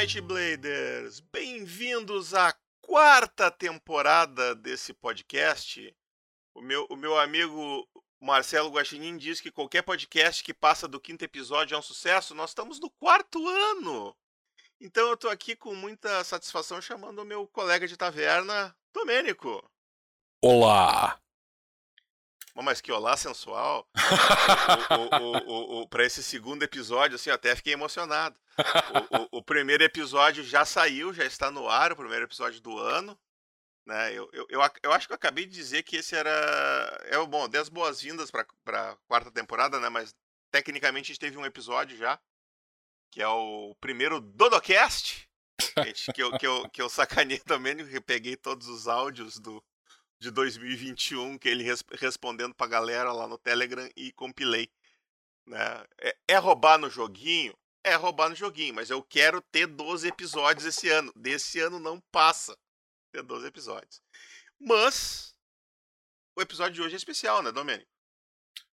Mighty Bladers! Bem-vindos à quarta temporada desse podcast. O meu, o meu amigo Marcelo Guaxinim diz que qualquer podcast que passa do quinto episódio é um sucesso. Nós estamos no quarto ano! Então eu tô aqui com muita satisfação chamando o meu colega de taverna, Domênico. Olá! Mas que olá sensual. o, o, o, para esse segundo episódio, assim, eu até fiquei emocionado. O, primeiro episódio já saiu, já está no ar, o primeiro episódio do ano. Né? Eu, eu, eu, eu acho que eu acabei de dizer que esse era. É o bom, dê as boas-vindas para quarta temporada, né? Mas tecnicamente a gente teve um episódio já, que é o primeiro Dodocast. Que eu, que, eu, que eu sacanei também, que peguei todos os áudios do, de 2021, que ele res, respondendo pra galera lá no Telegram e compilei. Né? É, é, roubar no joguinho? É roubar no joguinho, mas eu quero ter 12 episódios esse ano. Desse ano não passa ter 12 episódios. Mas o episódio de hoje é especial, né, Domênico?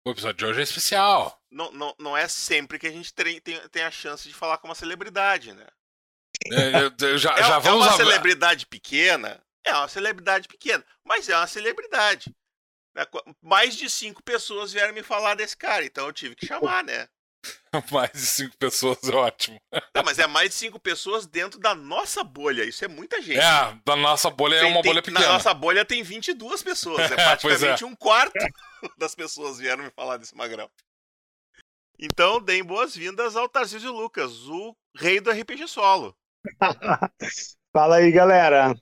O episódio de hoje é especial. Não, não, não é sempre que a gente tem, tem, tem a chance de falar com uma celebridade, né? É, já, é, já vamos é uma celebridade pequena, é uma celebridade pequena, mas é uma celebridade. Né, mais de cinco pessoas vieram me falar desse cara, então eu tive que chamar, né? mais de cinco pessoas é ótimo. Não, mas é mais de cinco pessoas dentro da nossa bolha. Isso é muita gente. É, da nossa bolha é tem, é uma tem, bolha pequena. Na nossa bolha tem 22 pessoas. É praticamente é. um quarto das pessoas vieram me falar desse magrão. Então, deem boas-vindas ao Tarcísio Lucas, o rei do RPG solo. Fala aí, galera.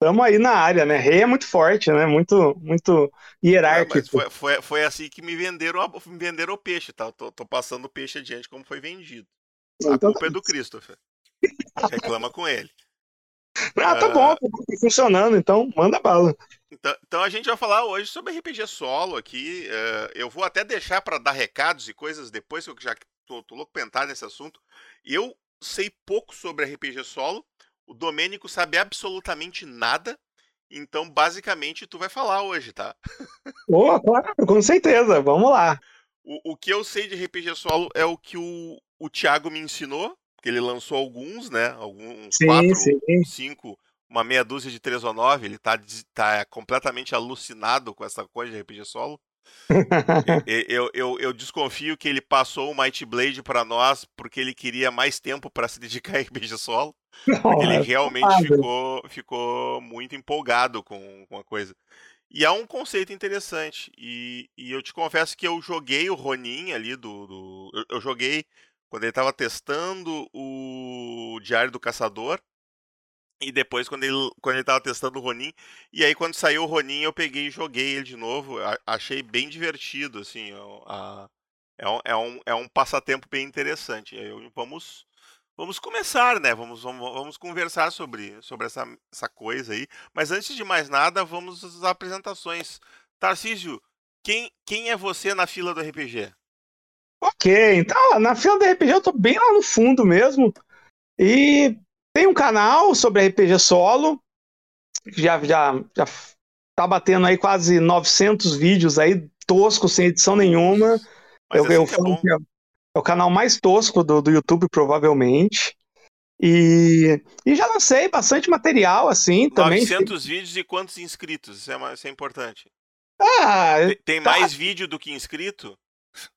Estamos aí na área, né? Rei é muito forte, né? Muito, muito hierárquico. É, foi, foi, foi, assim que me venderam, me venderam o peixe, tá? Tô, tô passando o peixe adiante como foi vendido. A então, culpa é do Christopher. Reclama com ele. Ah, tá uh... bom, tá funcionando, então manda bala. Então, então, a gente vai falar hoje sobre RPG solo aqui. Uh, eu vou até deixar para dar recados e coisas depois, que eu já tô, tô louco pra entrar nesse assunto. Eu sei pouco sobre RPG solo. O Domênico sabe absolutamente nada. Então, basicamente, tu vai falar hoje, tá? Oh, claro, com certeza. Vamos lá. O, o que eu sei de RPG solo é o que o, o Thiago me ensinou, porque ele lançou alguns, né? Alguns sim, quatro, sim. cinco, uma meia dúzia de três ou nove. Ele tá, tá completamente alucinado com essa coisa de RPG solo. Eu, eu, eu, desconfio que ele passou o Might Blade para nós porque ele queria mais tempo para se dedicar a RPG solo. Não, ele é realmente ficou, ficou muito empolgado com, com a coisa. E é um conceito interessante. E, e eu te confesso que eu joguei o Ronin ali do. do eu, eu, joguei quando ele estava testando o Diário do Caçador. E depois, quando ele, quando ele tava testando o Ronin. E aí, quando saiu o Ronin, eu peguei e joguei ele de novo. A, achei bem divertido, assim. A, é, um, é, um, é um passatempo bem interessante. Eu, vamos vamos começar, né? Vamos, vamos, vamos conversar sobre, sobre essa, essa coisa aí. Mas antes de mais nada, vamos às apresentações. Tarcísio, quem, quem é você na fila do RPG? Ok, então na fila do RPG eu tô bem lá no fundo mesmo. E tem um canal sobre RPG solo, já, já, já tá batendo aí quase 900 vídeos aí, tosco, sem edição nenhuma. Mas eu, assim eu que é. Que é, é, o canal mais tosco do, do YouTube, provavelmente. E, e já lancei bastante material, assim, 900 também. 900 vídeos e quantos inscritos? Isso é, isso é importante. Ah, tem, tem tá. mais vídeo do que inscrito?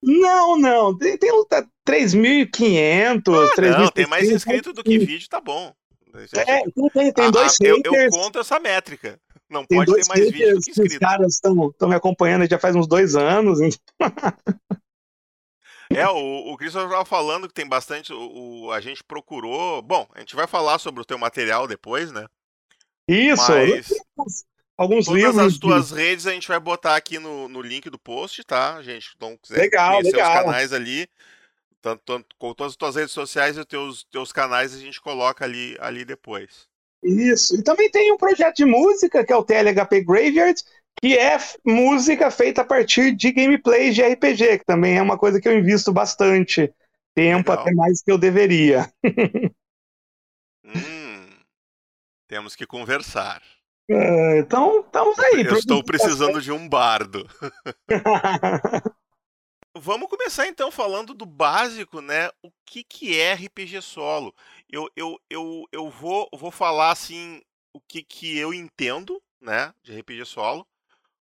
Não, não. Tem, tem 3.500. Ah, não, tem mais inscrito do que vídeo, tá bom. É, tem, tem ah, dois eu, eu, conto essa métrica. Não tem pode ter mais vídeo do que inscrito. Os caras estão me acompanhando já faz uns dois anos. É, o, o Christopher estava falando que tem bastante. O, o, a gente procurou. Bom, a gente vai falar sobre o teu material depois, né? Isso! Mas alguns Todas livros. as tuas de... redes a gente vai botar aqui no, no link do post, tá, gente? Então, quiser legal, conhecer legal. os canais ali, tanto, tanto, com todas as tuas redes sociais e os teus, teus canais, a gente coloca ali, ali depois. Isso. E também tem um projeto de música, que é o TLHP Graveyard, que é música feita a partir de gameplays de RPG, que também é uma coisa que eu invisto bastante tempo, legal. até mais que eu deveria. hum, temos que conversar. É, então, estamos aí. Eu estou precisando de um bardo. Vamos começar então falando do básico, né? O que, que é RPG solo? eu, eu, eu, eu vou, vou falar assim o que, que eu entendo, né, de RPG solo,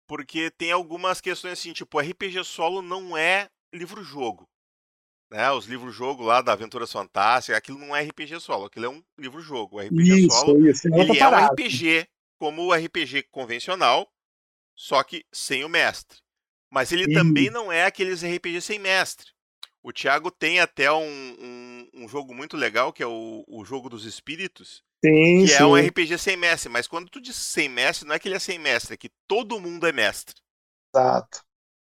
porque tem algumas questões assim, tipo, RPG solo não é livro-jogo. Né, os livros-jogo lá da Aventuras Fantásticas, aquilo não é RPG solo, aquilo é um livro-jogo. O RPG isso, solo, isso, é ele é um RPG, como o RPG convencional, só que sem o mestre. Mas ele também não é aqueles RPG sem mestre. O Thiago tem até um, um, um jogo muito legal, que é o, o Jogo dos Espíritos, sim, que sim. é um RPG sem mestre. Mas quando tu diz sem mestre, não é que ele é sem mestre, é que todo mundo é mestre. Exato.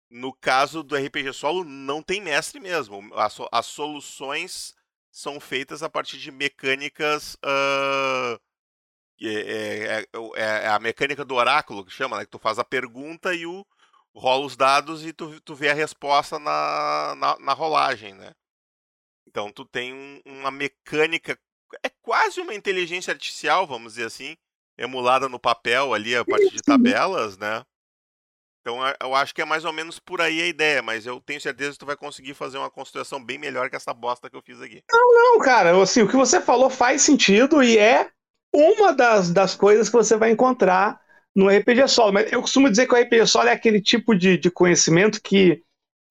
No caso do RPG solo, não tem mestre mesmo. As, as soluções são feitas a partir de mecânicas. Uh, é, é, é, a mecânica do oráculo que chama, né? Que tu faz a pergunta e o rola os dados e tu, tu vê a resposta na, na, na rolagem, né? Então tu tem um, uma mecânica, é quase uma inteligência artificial, vamos dizer assim, emulada no papel ali a partir de tabelas, né? Então eu acho que é mais ou menos por aí a ideia, mas eu tenho certeza que tu vai conseguir fazer uma construção bem melhor que essa bosta que eu fiz aqui. Não, não, cara, assim, o que você falou faz sentido e é uma das, das coisas que você vai encontrar no RPG solo. Mas eu costumo dizer que o RPG solo é aquele tipo de, de conhecimento que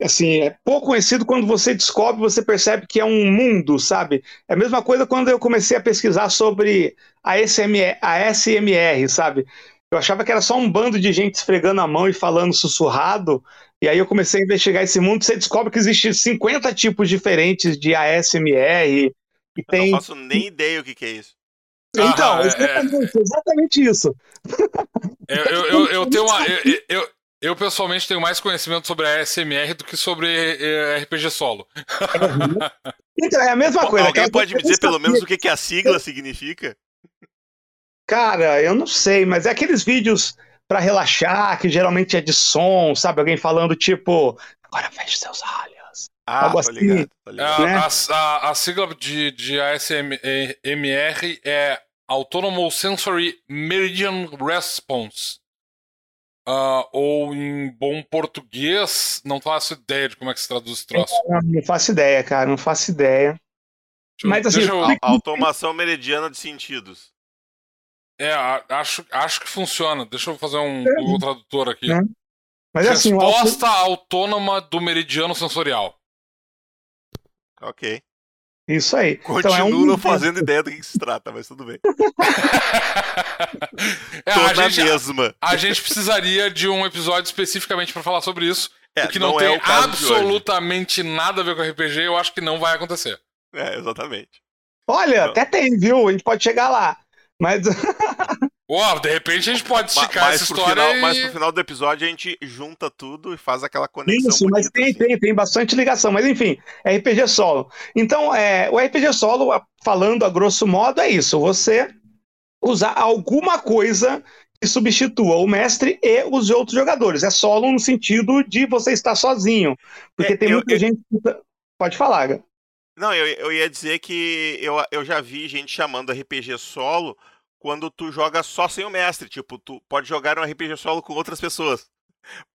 assim, é pouco conhecido quando você descobre, você percebe que é um mundo, sabe? É a mesma coisa quando eu comecei a pesquisar sobre a SMR, a SMR, sabe? Eu achava que era só um bando de gente esfregando a mão e falando sussurrado, e aí eu comecei a investigar esse mundo, você descobre que existe 50 tipos diferentes de ASMR, e tem... Eu não faço nem ideia o que, que é isso. Então, ah, exatamente, é... exatamente isso. Eu, eu, eu, eu tenho uma. Eu, eu, eu, pessoalmente tenho mais conhecimento sobre a SMR do que sobre eh, RPG solo. Então, é a mesma coisa. Alguém pode me dizer pelo menos o que, que a sigla significa? Cara, eu não sei, mas é aqueles vídeos para relaxar, que geralmente é de som, sabe? Alguém falando tipo, agora feche seus olhos. Ah, Algo assim, ligado, ligado. Né? A, a, a, sigla de, de ASMR é Autonomous Sensory Meridian Response. Uh, ou em bom português, não faço ideia de como é que se traduz esse troço. Não, não faço ideia, cara, não faço ideia. Deixa, Mas assim, eu... automação meridiana de sentidos. É, acho, acho que funciona. Deixa eu fazer um é. Google Tradutor aqui. É. Mas, assim, Resposta assim, autônoma do meridiano sensorial. Ok. Isso aí. Continuo então, é um... não fazendo ideia do que, se trata, mas tudo bem. é, a, gente, mesma. A, a, gente precisaria de um episódio especificamente para falar sobre isso. É, o que não, não tem é absolutamente nada a ver com RPG, eu acho que não vai acontecer. É, exatamente. Olha, então... até tem, viu? A gente pode chegar lá. Mas. Uau, de repente a gente pode esticar mas essa história. Final, e... Mas pro final do episódio a gente junta tudo e faz aquela conexão. Isso, mas tem, assim. tem, tem bastante ligação. Mas enfim, RPG solo. Então, é, o RPG solo, falando a grosso modo, é isso. Você usar alguma coisa que substitua o mestre e os outros jogadores. É solo no sentido de você estar sozinho. Porque é, tem eu, muita eu... gente. Tá, pode falar, Gá. Não, eu, eu ia dizer que eu, eu já vi gente chamando RPG solo quando tu joga só sem o mestre. Tipo, tu pode jogar um RPG solo com outras pessoas.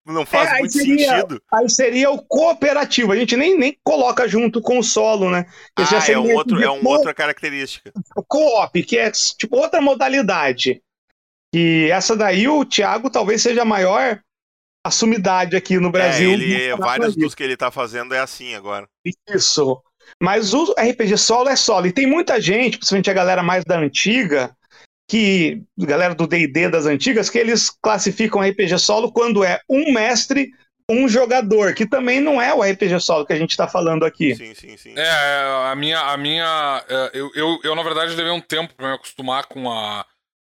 Não faz é, muito seria, sentido. Aí seria o cooperativo. A gente nem, nem coloca junto com o solo, né? ah, é, um outro, é uma outra característica. O co-op, que é tipo outra modalidade. E essa daí, o Thiago talvez seja a maior assumidade aqui no Brasil. É, ele, vários dos que ele tá fazendo é assim agora. Isso. Mas o RPG solo é solo. E tem muita gente, principalmente a galera mais da antiga, que galera do D&D das antigas, que eles classificam RPG solo quando é um mestre, um jogador, que também não é o RPG solo que a gente está falando aqui. Sim, sim, sim. É, a minha, a minha, é, eu, eu, eu na verdade levei um tempo para me acostumar com a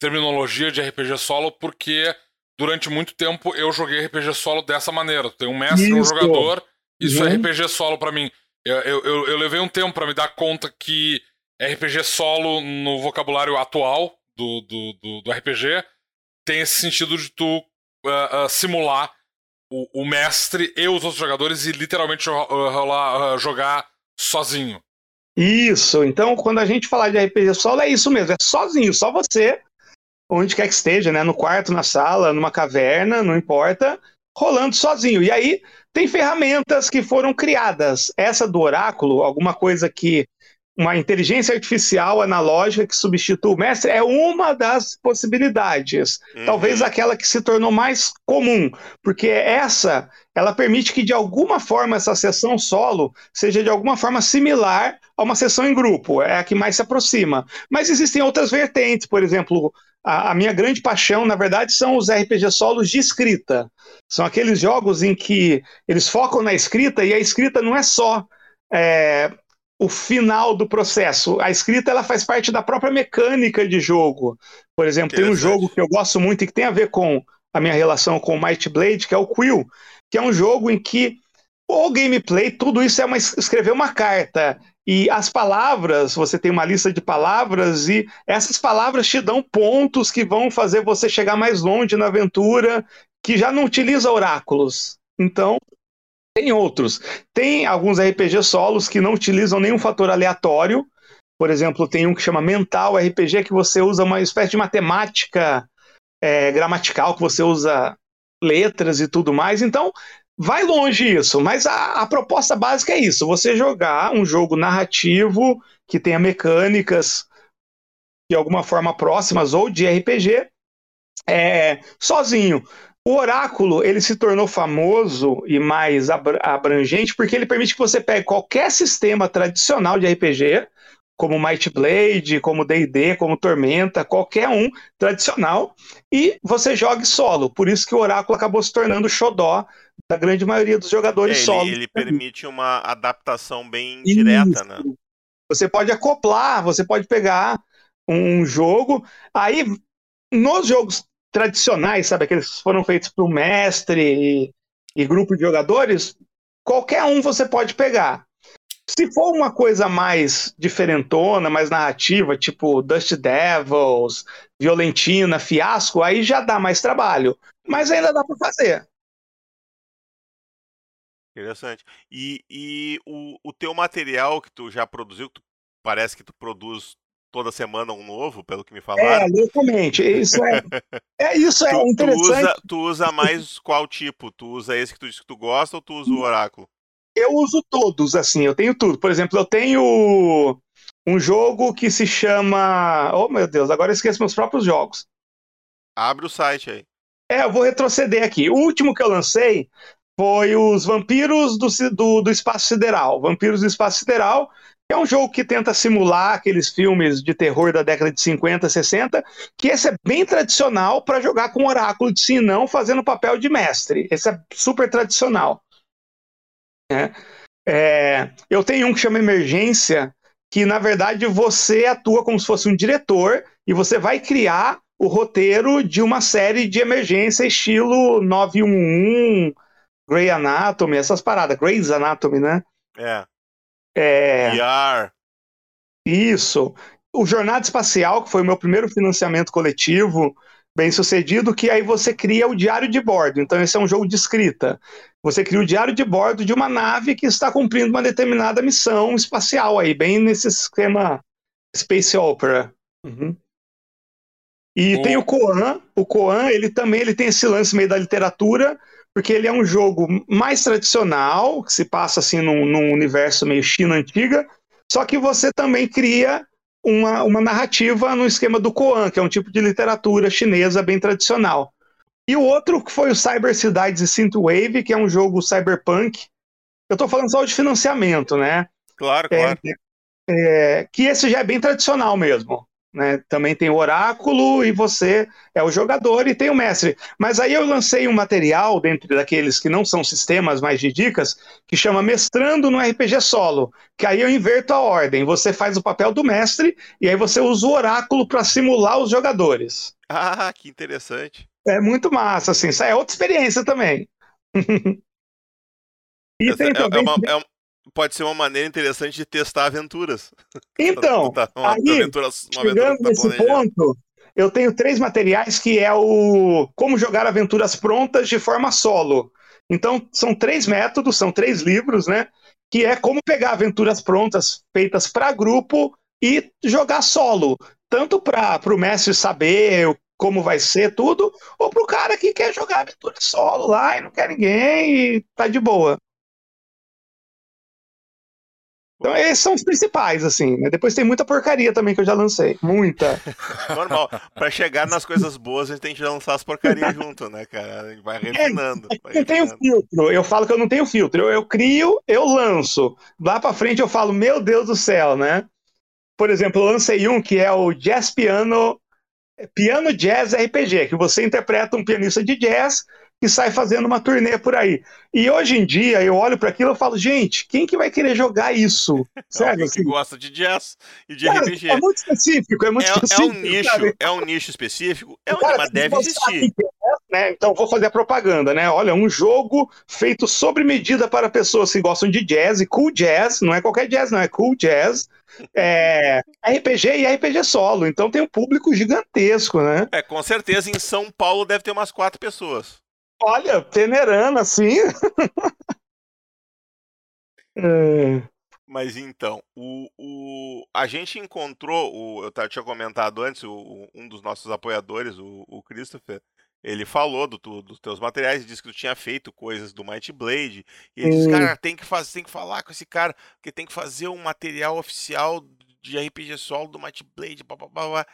terminologia de RPG solo, porque durante muito tempo eu joguei RPG solo dessa maneira. Tem um mestre, e um jogador, isso é uhum. é RPG solo para mim. Eu, eu, eu, levei um tempo para me dar conta que RPG solo no vocabulário atual do, do, do, do RPG tem esse sentido de tu uh, uh, simular o, o, mestre e os outros jogadores e literalmente rolar, uh, jogar sozinho. Isso, então quando a gente falar de RPG solo é isso mesmo, é sozinho, só você, onde quer que esteja, né? No quarto, na sala, numa caverna, não importa, rolando sozinho. E aí tem ferramentas que foram criadas. Essa do oráculo, alguma coisa que uma inteligência artificial analógica que substitui o mestre é uma das possibilidades. Uhum. Talvez aquela que se tornou mais comum, porque essa ela permite que de alguma forma essa sessão solo seja de alguma forma similar a uma sessão em grupo, é a que mais se aproxima. Mas existem outras vertentes, por exemplo, a, a minha grande paixão, na verdade, são os RPG solos de escrita. São aqueles jogos em que eles focam na escrita e a escrita não é só é, o final do processo. A escrita ela faz parte da própria mecânica de jogo. Por exemplo, tem um jogo que eu gosto muito e que tem a ver com a minha relação com o Might Blade, que é o Quill, que é um jogo em que o gameplay, tudo isso é uma, escrever uma carta. E as palavras, você tem uma lista de palavras, e essas palavras te dão pontos que vão fazer você chegar mais longe na aventura, que já não utiliza oráculos. Então, tem outros. Tem alguns RPG solos que não utilizam nenhum fator aleatório. Por exemplo, tem um que chama Mental RPG, que você usa uma espécie de matemática é, gramatical, que você usa letras e tudo mais. Então, vai longe isso. Mas a, a proposta básica é isso: você jogar um jogo narrativo que tenha mecânicas de alguma forma próximas ou de RPG é, sozinho. O oráculo ele se tornou famoso e mais abrangente porque ele permite que você pegue qualquer sistema tradicional de RPG, como Might Blade, como D&D, como Tormenta, qualquer um tradicional, e você jogue solo. Por isso que o oráculo acabou se tornando xodó da grande maioria dos jogadores é, solo. Ele, ele permite uma adaptação bem isso. direta, né? Você pode acoplar, você pode pegar um jogo, aí nos jogos tradicionais, sabe? Aqueles que foram feitos para o mestre e, e grupo de jogadores, qualquer um você pode pegar. Se for uma coisa mais diferentona, mais narrativa, tipo Dust Devils, Violentina, Fiasco, aí já dá mais trabalho. Mas ainda dá para fazer. Interessante. E, e o, o teu material que tu já produziu, que tu, parece que tu produz toda semana um novo, pelo que me falaram. É, exatamente. Isso é, é, isso é tu, interessante. Tu usa, tu usa mais qual tipo? Tu usa esse que tu disse que tu gosta ou tu usa o oráculo? Eu uso todos, assim, eu tenho tudo. Por exemplo, eu tenho um jogo que se chama. Oh, meu Deus, agora eu esqueço meus próprios jogos. Abre o site aí. É, eu vou retroceder aqui. O último que eu lancei foi os Vampiros do, do, do Espaço Sideral. Vampiros do Espaço Sideral é um jogo que tenta simular aqueles filmes de terror da década de 50, 60, que esse é bem tradicional para jogar com oráculo de sinão fazendo papel de mestre. Esse é super tradicional. É. É, eu tenho um que chama Emergência, que na verdade você atua como se fosse um diretor e você vai criar o roteiro de uma série de emergência estilo 911, Grey Anatomy, essas paradas, Grey's Anatomy, né? É. É... VR. Isso. O Jornada Espacial, que foi o meu primeiro financiamento coletivo, bem sucedido, que aí você cria o diário de bordo. Então, esse é um jogo de escrita. Você cria o diário de bordo de uma nave que está cumprindo uma determinada missão espacial aí, bem nesse esquema Space Opera. Uhum. E oh. tem o Koan. O Koan, ele também ele tem esse lance meio da literatura, porque ele é um jogo mais tradicional, que se passa assim num, num universo meio China antiga, só que você também cria uma, uma narrativa no esquema do Koan, que é um tipo de literatura chinesa bem tradicional. E o outro foi o Cyber Cidades e Synthwave, que é um jogo cyberpunk. Eu estou falando só de financiamento, né? Claro, claro. É, é, que esse já é bem tradicional mesmo. Né? Também tem o oráculo e você é o jogador e tem o mestre. Mas aí eu lancei um material dentro daqueles que não são sistemas, mas de dicas, que chama Mestrando no RPG Solo. Que aí eu inverto a ordem. Você faz o papel do mestre e aí você usa o oráculo para simular os jogadores. Ah, que interessante. É muito massa, assim. Isso é outra experiência também. e tem é, também... é, uma, é, pode ser uma maneira interessante de testar aventuras. Então, tá, uma, aí, aventura, uma chegando tá nesse ponto, eu tenho três materiais que é o como jogar aventuras prontas de forma solo. Então, são três métodos, são três livros, né? Que é como pegar aventuras prontas feitas para grupo e jogar solo. Tanto para o mestre saber como vai ser tudo, ou para o cara que quer jogar aventura solo lá e não quer ninguém e tá de boa. Então, esses são os principais, assim, né? Depois tem muita porcaria também que eu já lancei. Muita. Normal. Pra chegar nas coisas boas, a gente tem que lançar as porcarias junto, né, cara? A gente vai refinando. É, vai não tenho filtro. Eu falo que eu não tenho filtro. Eu, eu crio, eu lanço. Lá pra frente eu falo, meu Deus do céu, né? Por exemplo, eu lancei um que é o Jazz Piano Piano Jazz RPG, que você interpreta um pianista de jazz que sai fazendo uma turnê por aí. E hoje em dia eu olho para aquilo e falo, gente, quem que vai querer jogar isso? Sério, assim? que gosta de jazz e de cara, RPG. É muito específico, é muito é, específico. É um nicho, é um nicho específico, é cara, mas deve existir. né? Então vou fazer a propaganda, né? Olha, um jogo feito sobre medida para pessoas que gostam de jazz e cool jazz, não é qualquer jazz, não é cool jazz. É, RPG e RPG solo, então tem um público gigantesco, né? É, com certeza em São Paulo deve ter umas quatro pessoas. Olha, peneirando assim. é... Mas então, o, o, a gente encontrou, o, eu tinha comentado antes, o, um dos nossos apoiadores, o, o Christopher, ele falou do, do, dos teus materiais, disse que tu tinha feito coisas do Might Blade. E ele disse, cara, tem que, fazer, tem que falar com esse cara, porque tem que fazer um material oficial de RPG solo do Might Blade, blá, blá, blá, blá.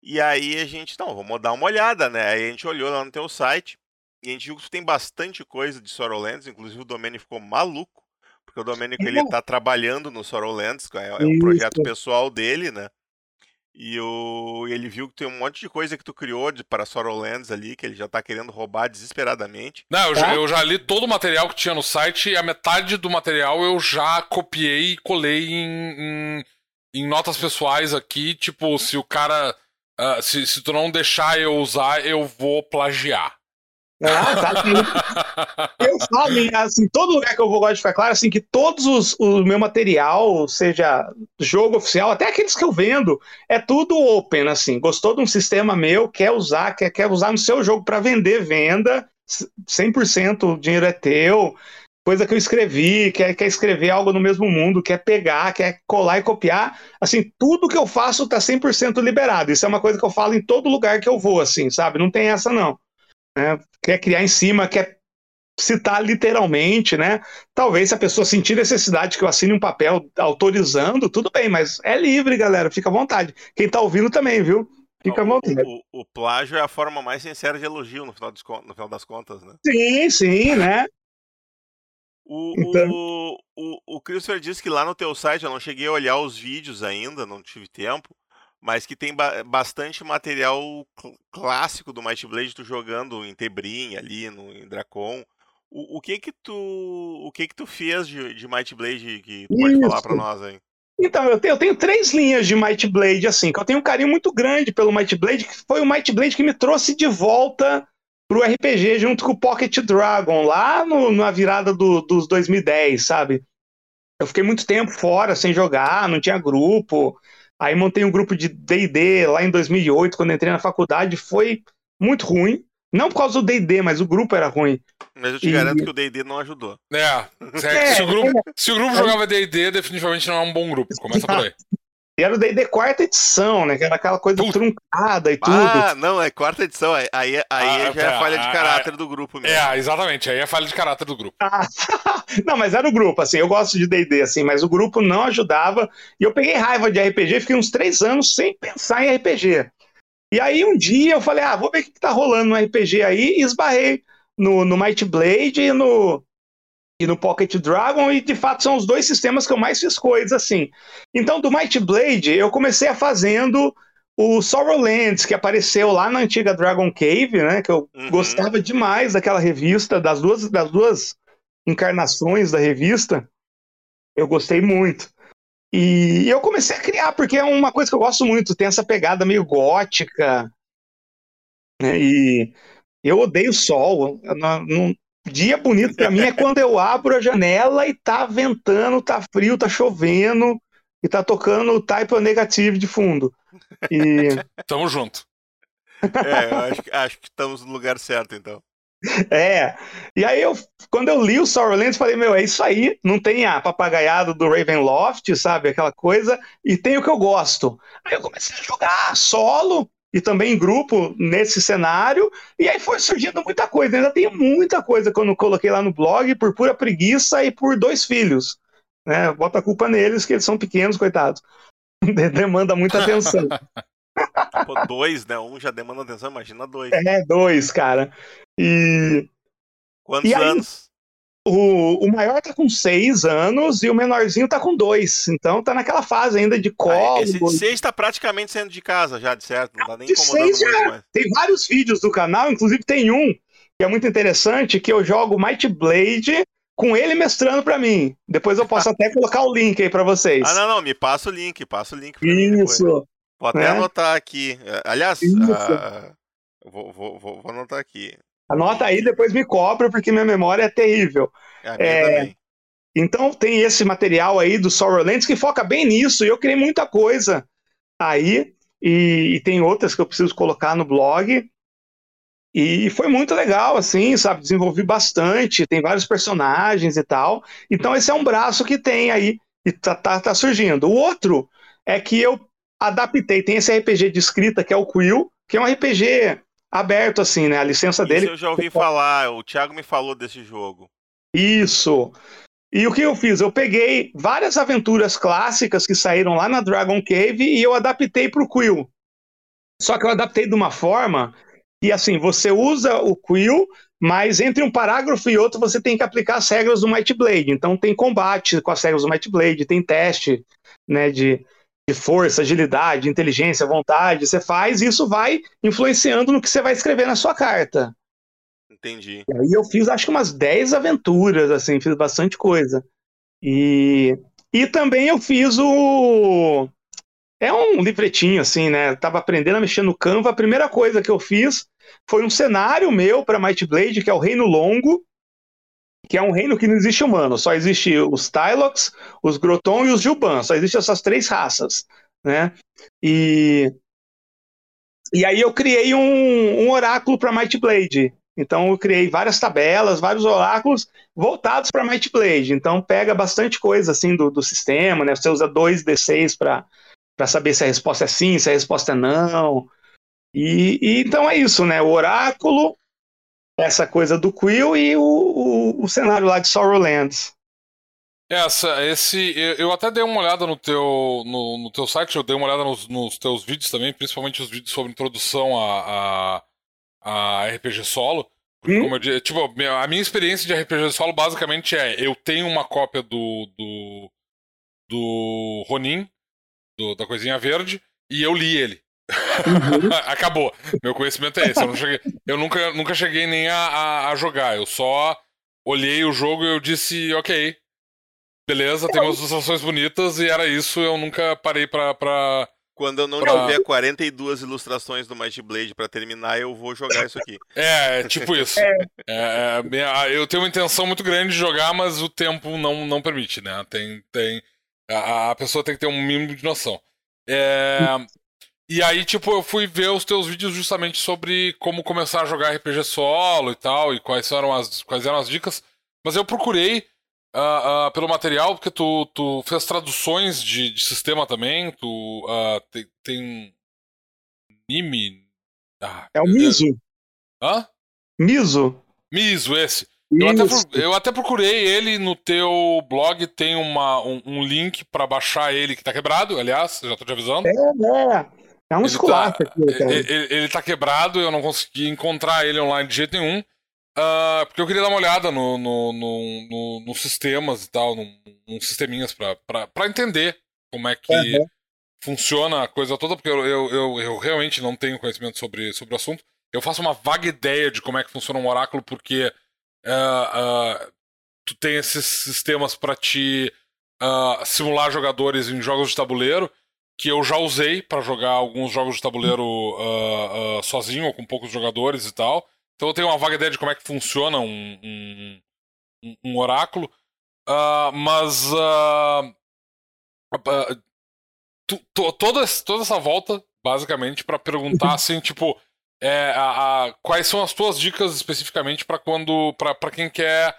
E aí a gente, não, vamos dar uma olhada, né? Aí a gente olhou lá no teu site e a gente viu que tu tem bastante coisa de Sorrowlands, inclusive o Domênico ficou maluco, porque o Domênico ele tá trabalhando no Sorrowlands, é, é um projeto pessoal dele, né? E o, ele viu que tem um monte de coisa que tu criou de, para Sorrowlands ali, que ele já tá querendo roubar desesperadamente. Não, eu, tá? já, eu já li todo o material que tinha no site e a metade do material eu já copiei e colei em, em, em notas pessoais aqui. Tipo, se o cara. Uh, se, se tu não deixar eu usar, eu vou plagiar. Ah, tá. eu falo, assim, todo lugar que eu vou, gosto de ficar claro, assim, que todos os, o meu material, seja jogo oficial, até aqueles que eu vendo, é tudo open, assim. Gostou de um sistema meu, quer usar, quer, quer usar no seu jogo para vender, venda, 100% o dinheiro é teu. Coisa que eu escrevi, quer, quer escrever algo no mesmo mundo, quer pegar, quer colar e copiar. Assim, tudo que eu faço tá 100% liberado. Isso é uma coisa que eu falo em todo lugar que eu vou, assim, sabe? Não tem essa, não né? quer criar em cima, quer citar literalmente, né? Talvez se a pessoa sentir necessidade que eu assine um papel autorizando, tudo bem, mas é livre, galera, fica à vontade. Quem tá ouvindo também, viu? Fica à vontade. O, o, o plágio é a forma mais sincera de elogio no final, no final das contas, né? Sim, sim, né? O, então... o, o, o Christopher disse que lá no teu site, eu não cheguei a olhar os vídeos ainda, não tive tempo, mas que tem ba bastante material cl clássico do Might Blade, tu jogando em Tebrim ali, no, em Dracon. O, o, que que tu o que que tu fez de, de Might Blade que tu Isso. pode falar para nós aí? Então, eu tenho, eu tenho, três linhas de Might Blade, assim, que eu tenho um carinho muito grande pelo Might Blade, que foi o Might Blade que me trouxe de volta pro RPG junto com o Pocket Dragon, lá no, na virada do, dos 2010, sabe? Eu fiquei muito tempo fora, sem jogar, não tinha grupo. Aí montei um grupo de D&D lá em 2008, quando entrei na faculdade, foi muito ruim. Não por causa do D&D, mas o grupo era ruim. Mas eu te e... garanto que o D&D não ajudou. É, é, se, o grupo, é. se o grupo jogava D&D, definitivamente não é um bom grupo. Começa por aí. E era o D&D quarta edição, né? Que era aquela coisa Puta. truncada e tudo. Ah, não, é quarta edição. Aí, aí, aí ah, já é, é falha de caráter é, do grupo mesmo. É, exatamente. Aí é falha de caráter do grupo. Ah, não, mas era o grupo, assim. Eu gosto de D&D, assim, mas o grupo não ajudava. E eu peguei raiva de RPG, fiquei uns três anos sem pensar em RPG. E aí um dia eu falei, ah, vou ver o que, que tá rolando no RPG aí, e esbarrei no, no Might Blade e no, e no Pocket Dragon, e de fato são os dois sistemas que eu mais fiz coisas assim. Então, do Might Blade, eu comecei a fazendo o Sorrowlands, que apareceu lá na antiga Dragon Cave, né? Que eu uhum. gostava demais daquela revista, das duas, das duas encarnações da revista. Eu gostei muito. E eu comecei a criar, porque é uma coisa que eu gosto muito, tem essa pegada meio gótica. Né, e eu odeio sol. Não, não, Dia bonito para mim é quando eu abro a janela e tá ventando, tá frio, tá chovendo e tá tocando o Type Negative de fundo. E... Tamo junto. É, acho, acho que estamos no lugar certo, então. É, e aí eu, quando eu li o Sorrowlands, falei, meu, é isso aí, não tem a papagaiada do Ravenloft, sabe, aquela coisa, e tem o que eu gosto. Aí eu comecei a jogar solo, e também em grupo nesse cenário, e aí foi surgindo muita coisa. Ainda tem muita coisa que eu não coloquei lá no blog por pura preguiça e por dois filhos. né? Bota a culpa neles, que eles são pequenos, coitados. demanda muita atenção. Pô, dois, né? Um já demanda atenção, imagina dois. É, dois, cara. E. Quantos e aí, anos? O, o maior tá com seis anos e o menorzinho tá com dois. Então tá naquela fase ainda de colo. Ah, esse de seis tá praticamente saindo de casa já, de certo? Não tá nem de seis, muito mais. Tem vários vídeos do canal, inclusive tem um que é muito interessante, que eu jogo Might Blade com ele mestrando para mim. Depois eu posso até colocar o link aí para vocês. Ah, não, não, me passa o link, passa o link pra Isso. Vou até né? anotar aqui. Aliás, uh, vou, vou, vou, vou anotar aqui. Anota aí, depois me cobra, porque minha memória é terrível. É, é, então tem esse material aí do Sorrowlands que foca bem nisso, e eu criei muita coisa aí, e, e, tem outras que eu preciso colocar no blog. E foi muito legal, assim, sabe? Desenvolvi bastante, tem vários personagens e tal. Então esse é um braço que tem aí, e tá, tá, tá surgindo. O outro é que eu adaptei, tem esse RPG de escrita que é o Quill, que é um RPG aberto, assim, né? A licença Isso dele. eu já ouvi falar, o Thiago me falou desse jogo. Isso. E o que eu fiz? Eu peguei várias aventuras clássicas que saíram lá na Dragon Cave e eu adaptei para o Quill. Só que eu adaptei de uma forma que, assim, você usa o Quill, mas entre um parágrafo e outro você tem que aplicar as regras do Might Blade. Então tem combate com as regras do Might Blade, tem teste né, de, de força, agilidade, inteligência, vontade, você faz e isso vai influenciando no que você vai escrever na sua carta. Entendi. E aí eu fiz acho que umas 10 aventuras, assim, fiz bastante coisa. E, e também eu fiz o. É um livretinho, assim, né? Eu tava aprendendo a mexer no Canva. A primeira coisa que eu fiz foi um cenário meu para Might Blade, que é o Reino Longo, que é um reino que não existe humano, só existe os Tylox, os Groton e os Juban, só existem essas três raças, né? E e aí eu criei um, um oráculo para Might Blade. Então eu criei várias tabelas, vários oráculos voltados para Might Blade. Então pega bastante coisa assim do, do sistema, né? Você usa 2d6 para saber se a resposta é sim, se a resposta é não. E, e então é isso, né? O oráculo, essa coisa do Quill e o, o, o cenário lá de Sorrowlands. Essa, esse, eu até dei uma olhada no teu, no, no teu site, eu dei uma olhada nos, nos, teus vídeos também, principalmente os vídeos sobre introdução a, a, a RPG solo. Porque, hum? como eu disse, tipo, a minha experiência de RPG solo basicamente é, eu tenho uma cópia do, do, do Ronin, do, da coisinha verde, e eu li ele. Uhum. Acabou. Meu conhecimento é esse. Eu, cheguei, eu nunca, nunca cheguei nem a, a, a, jogar. Eu só olhei o jogo e eu disse, ok. Beleza, tem umas ilustrações bonitas e era isso. Eu nunca parei pra. pra Quando eu não pra... tiver 42 ilustrações do Might Blade pra terminar, eu vou jogar isso aqui. É, é tipo isso. É. É, é, eu tenho uma intenção muito grande de jogar, mas o tempo não, não permite, né? Tem. tem a, a pessoa tem que ter um mínimo de noção. É. E aí, tipo, eu fui ver os teus vídeos justamente sobre como começar a jogar RPG solo e tal, e quais eram as, quais eram as dicas. Mas eu procurei uh, uh, pelo material, porque tu, tu fez traduções de, de sistema também, tu uh, tem, tem Nime. Ah, é o Miso. Hã? Miso. Miso, esse. Eu até, eu até, procurei ele no teu blog, tem uma, um, um link para baixar ele que tá quebrado, aliás, já tô te avisando. É, é. É um esculacho tá, aqui, cara. Ele, ele tá quebrado, eu não consegui encontrar ele online de jeito nenhum. Uh, porque eu queria dar uma olhada no, no, no, no nos sistemas e tal, nos sisteminhas pra entender como é que uhum. funciona a coisa toda, porque eu, eu, eu, eu, realmente não tenho conhecimento sobre, sobre o assunto. Eu faço uma vaga ideia de como é que funciona um oráculo, porque uh, uh, tu tem esses sistemas para te simular jogadores em jogos de tabuleiro que eu já usei para jogar alguns jogos de tabuleiro uh, uh, sozinho ou com poucos jogadores e tal. Então eu tenho uma vaga ideia de como é que funciona um, um, um oráculo. Uh, mas toda, toda essa volta, basicamente, para perguntar assim, tipo, é, a, a, quais são as tuas dicas especificamente para quando. para quem quer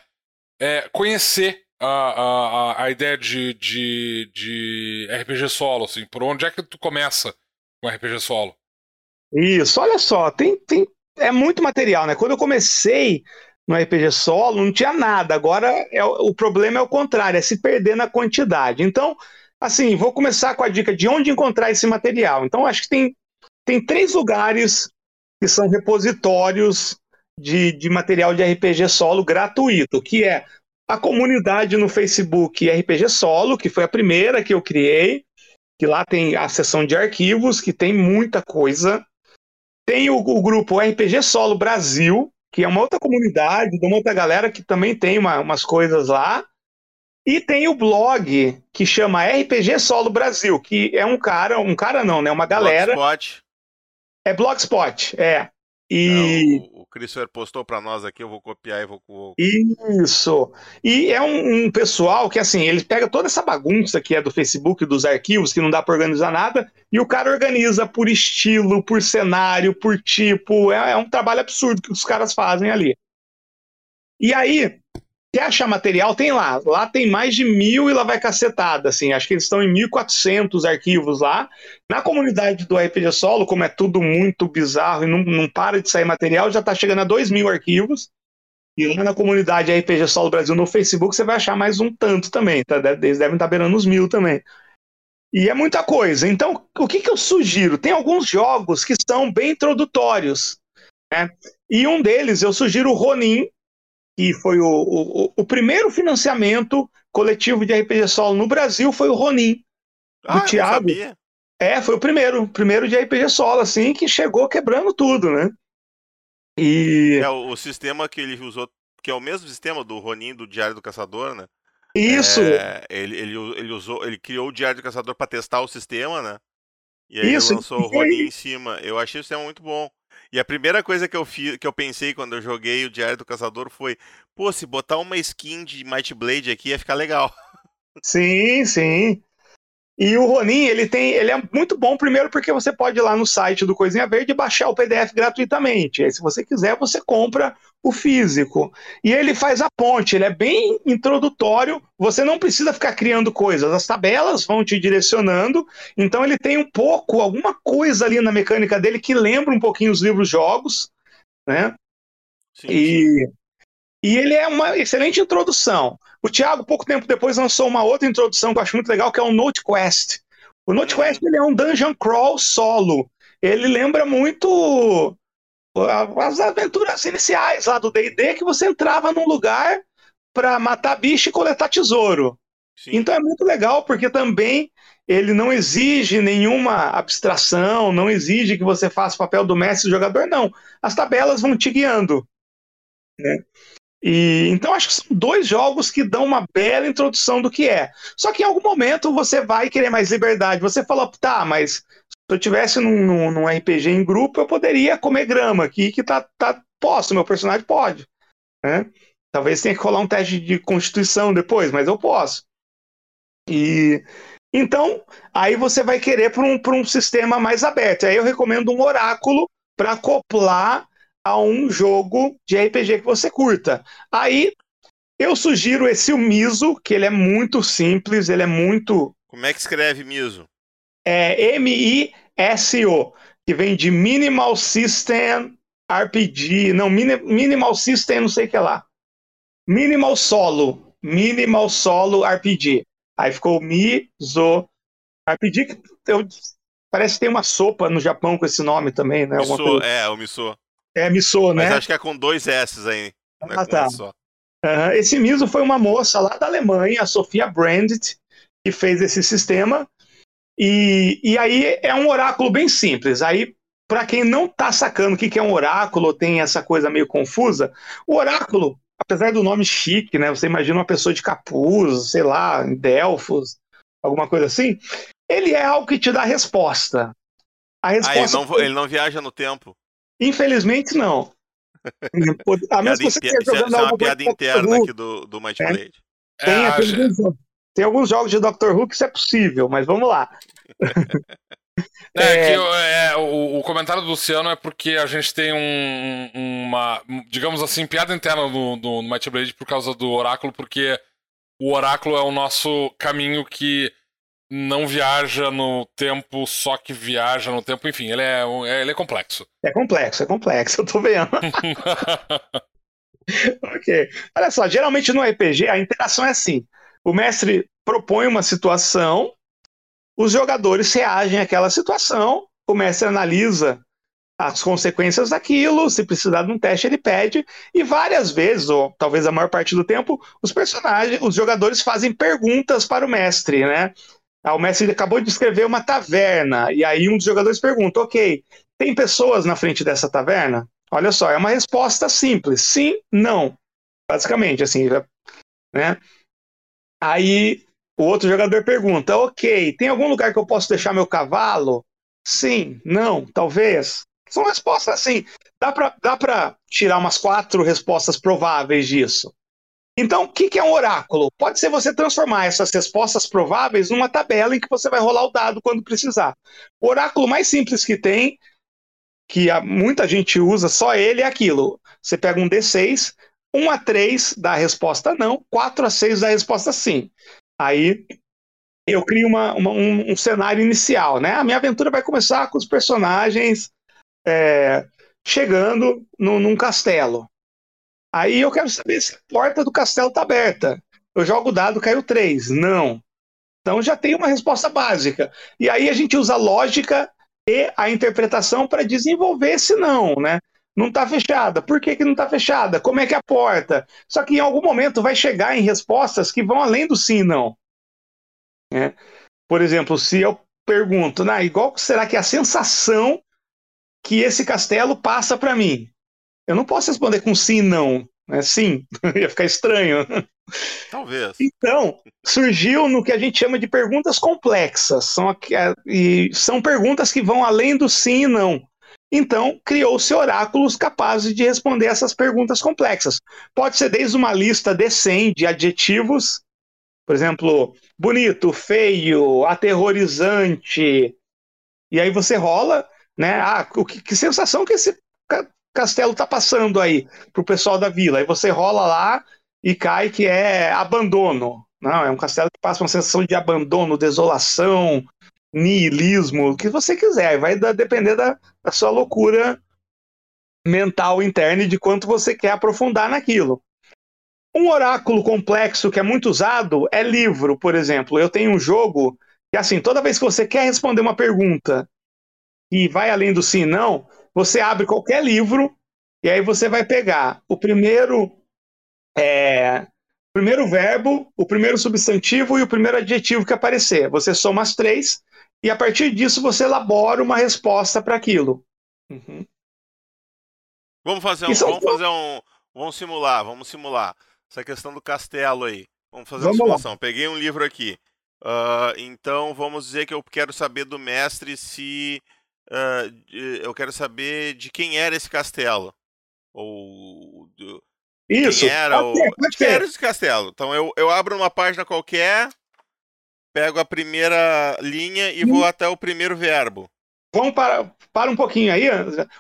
é, conhecer a, a, a ideia de, de, de RPG solo, assim? Por onde é que tu começa com RPG solo? Isso, olha só, tem, tem, é muito material, né? Quando eu comecei no RPG solo, não tinha nada. Agora é, o problema é o contrário, é se perder na quantidade. Então, assim, vou começar com a dica de onde encontrar esse material. Então, acho que tem, tem três lugares que são repositórios de, de material de RPG solo gratuito, que é a comunidade no Facebook RPG Solo, que foi a primeira que eu criei, que lá tem a seção de arquivos, que tem muita coisa. Tem o, o grupo RPG Solo Brasil, que é uma outra comunidade, de uma outra galera que também tem uma, umas coisas lá. E tem o blog que chama RPG Solo Brasil, que é um cara, um cara não, né? Uma galera. Blogspot. É Blogspot, é. E. É, o, o Christopher postou para nós aqui, eu vou copiar e vou. Isso! E é um, um, pessoal que, assim, ele pega toda essa bagunça que é do Facebook, dos arquivos, que não dá para organizar nada, e o cara organiza por estilo, por cenário, por tipo. É, é um trabalho absurdo que os caras fazem ali. E aí, Quer achar material? Tem lá. Lá tem mais de mil e lá vai cacetada, assim. Acho que eles estão em 1.400 arquivos lá. Na comunidade do RPG Solo, como é tudo muito bizarro e não, não para de sair material, já está chegando a 2 mil arquivos. E lá na comunidade RPG Solo Brasil no Facebook, você vai achar mais um tanto também, tá? Eles devem estar beirando os mil também. E é muita coisa. Então, o que, que eu sugiro? Tem alguns jogos que são bem introdutórios. Né? E um deles, eu sugiro o Ronin, que foi o, o, o, primeiro financiamento coletivo de RPG solo no Brasil, foi o Ronin, do ah, Thiago. É, foi o primeiro, primeiro de RPG solo, assim, que chegou quebrando tudo, né? E... É o, o sistema que ele usou, que é o mesmo sistema do Ronin, do Diário do Caçador, né? Isso! É, ele, ele, ele, usou, ele criou o Diário do Caçador para testar o sistema, né? E aí Isso, ele lançou o Ronin em cima. Eu achei o sistema muito bom. E a primeira coisa que eu, fiz, que eu pensei quando eu joguei o Diário do Caçador foi: pô, se botar uma skin de Might Blade aqui ia ficar legal. Sim, sim. E o Ronin, ele tem, ele é muito bom primeiro porque você pode ir lá no site do Coisinha Verde e baixar o PDF gratuitamente. Aí, se você quiser, você compra o físico. E ele faz a ponte, ele é bem introdutório, você não precisa ficar criando coisas, as tabelas vão te direcionando, então ele tem um pouco, alguma coisa ali na mecânica dele que lembra um pouquinho os livros-jogos, né? Sim, e, e ele é uma excelente introdução. O Thiago, pouco tempo depois, lançou uma outra introdução que eu acho muito legal, que é o Note Quest. O Note uhum. Quest ele é um dungeon crawl solo. Ele lembra muito as aventuras iniciais lá do D&D que você entrava num lugar para matar bicho e coletar tesouro. Sim. Então é muito legal porque também ele não exige nenhuma abstração, não exige que você faça o papel do mestre jogador, não. As tabelas vão te guiando. Né? E, então acho que são dois jogos que dão uma bela introdução do que é. Só que em algum momento você vai querer mais liberdade. Você fala, tá, mas se eu tivesse num, num, num, RPG em grupo, eu poderia comer grama aqui, que tá, tá posso, meu personagem pode. Né? Talvez tenha que rolar um teste de constituição depois, mas eu posso. E então, aí você vai querer para um, um sistema mais aberto. Aí eu recomendo um oráculo para acoplar a um jogo de RPG que você curta. Aí eu sugiro esse o Miso, que ele é muito simples, ele é muito. Como é que escreve Miso? é M-I-S-O, que vem de Minimal System RPG, não, Minimal System não sei o que lá. Minimal Solo, Minimal Solo RPG. Aí ficou Mizo RPG, que eu, parece que tem uma sopa no Japão com esse nome também, né? Miso, é, o Miso. É, Miso, né? Mas acho que é com dois S aí. É ah, tá. Uhum. Esse Miso foi uma moça lá da Alemanha, a Sofia Brandt, que fez esse sistema. E, e aí é um oráculo bem simples. Aí, para quem não está sacando o que é um oráculo, tem essa coisa meio confusa, o oráculo, apesar do nome chique, né? Você imagina uma pessoa de capuz, sei lá, em Delfos, alguma coisa assim. Ele é algo que te dá resposta. A resposta. Ah, ele, não, ele não viaja no tempo. Infelizmente, não. A menos que você esteja jogando Isso é uma piada interna aqui do, do Might é. Blade. Tem é, tem alguns jogos de Doctor Who que isso é possível, mas vamos lá. É, é... Que, é, o, o, comentário do Luciano é porque a gente tem um, uma, digamos assim, piada interna no, no, no Might Blade por causa do oráculo, porque o oráculo é o nosso caminho que não viaja no tempo, só que viaja no tempo, enfim, ele é, ele é complexo. É complexo, é complexo, eu tô vendo. ok. Olha só, geralmente no RPG a interação é assim: o mestre propõe uma situação, os jogadores reagem àquela situação, o mestre analisa as consequências daquilo, se precisar de um teste ele pede, e várias vezes, ou talvez a maior parte do tempo, os personagens, os jogadores fazem perguntas para o mestre, né? Ah, o mestre acabou de descrever uma taverna, e aí um dos jogadores pergunta: ok, tem pessoas na frente dessa taverna? Olha só, é uma resposta simples: sim, não. Basicamente, assim, né? Aí o outro jogador pergunta: ok, tem algum lugar que eu posso deixar meu cavalo? Sim, não, talvez. São respostas assim. Dá para dá tirar umas quatro respostas prováveis disso. Então, o que, que é um oráculo? Pode ser você transformar essas respostas prováveis numa tabela em que você vai rolar o dado quando precisar. O oráculo mais simples que tem, que muita gente usa, só ele é aquilo. Você pega um D6, 1 a 3 dá a resposta não, 4 a 6 dá a resposta sim. Aí eu crio uma, uma, um, um, cenário inicial, né? A minha aventura vai começar com os personagens é, chegando no, num castelo. Aí eu quero saber se a porta do castelo está aberta. Eu jogo o dado, caiu 3. Não. Então já tem uma resposta básica. E aí a gente usa a lógica e a interpretação para desenvolver esse não, né? Não está fechada. Por que, que não está fechada? Como é que é a porta? Só que em algum momento vai chegar em respostas que vão além do sim e não. É. Por exemplo, se eu pergunto, nah, igual será que é a sensação que esse castelo passa para mim? Eu não posso responder com sim e não. Né? Sim, ia ficar estranho. Talvez. Então, surgiu no que a gente chama de perguntas complexas. São, e são perguntas que vão além do sim e não. Então, criou-se oráculos capazes de responder essas perguntas complexas. Pode ser desde uma lista de 100 de adjetivos, por exemplo, bonito, feio, aterrorizante. E aí você rola, né? Ah, o que, que sensação que esse castelo tá passando aí pro pessoal da vila? Aí você rola lá e cai que é abandono. Não, é um castelo que passa uma sensação de abandono, desolação, niilismo, o que você quiser. Vai depender da, da sua loucura mental interna e de quanto você quer aprofundar naquilo. Um oráculo complexo que é muito usado é livro, por exemplo. Eu tenho um jogo que, assim, toda vez que você quer responder uma pergunta e vai além do sim e não, você abre qualquer livro e aí você vai pegar o primeiro é, primeiro verbo, o primeiro substantivo e o primeiro adjetivo que aparecer. Você soma as três e a partir disso você elabora uma resposta para aquilo. Uhum. Vamos fazer um, vamos fazer um, vamos simular, vamos simular essa questão do castelo aí. Vamos fazer vamos uma simulação. Lá. Peguei um livro aqui. Uh, então vamos dizer que eu quero saber do mestre se uh, eu quero saber de quem era esse castelo ou do, isso quem era pode ser, pode quem era esse castelo. Então eu, eu abro uma página qualquer, pego a primeira linha e hum. vou até o primeiro verbo. Vamos para, para um pouquinho aí,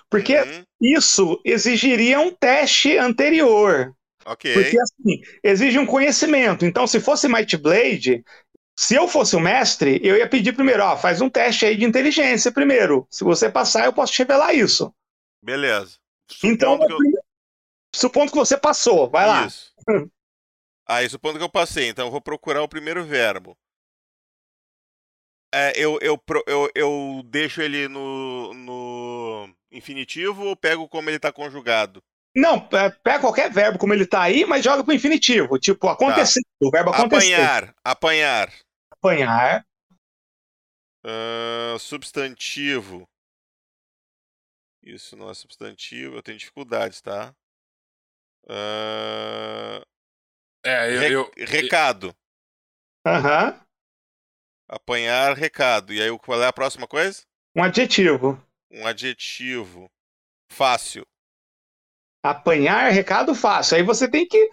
porque uhum. isso exigiria um teste anterior. Ok. Porque assim, exige um conhecimento. Então, se fosse Might Blade, se eu fosse o mestre, eu ia pedir primeiro, ó, faz um teste aí de inteligência primeiro. Se você passar, eu posso te revelar isso. Beleza. Supondo então, que eu... supondo que você passou, vai lá. Isso. Aí, supondo que eu passei, então eu vou procurar o primeiro verbo. É, eu, eu, eu, eu deixo ele no, no infinitivo ou pego como ele está conjugado? Não, pega qualquer verbo como ele está aí, mas joga pro infinitivo. Tipo, acontecer. Tá. O verbo acontecer. Apanhar. Apanhar. Apanhar. Uh, substantivo. Isso não é substantivo, eu tenho dificuldades, tá? Uh... É, eu, Re eu... Recado. Aham. Uhum. Apanhar recado. E aí, qual é a próxima coisa? Um adjetivo. Um adjetivo. Fácil. Apanhar recado fácil. Aí você tem que.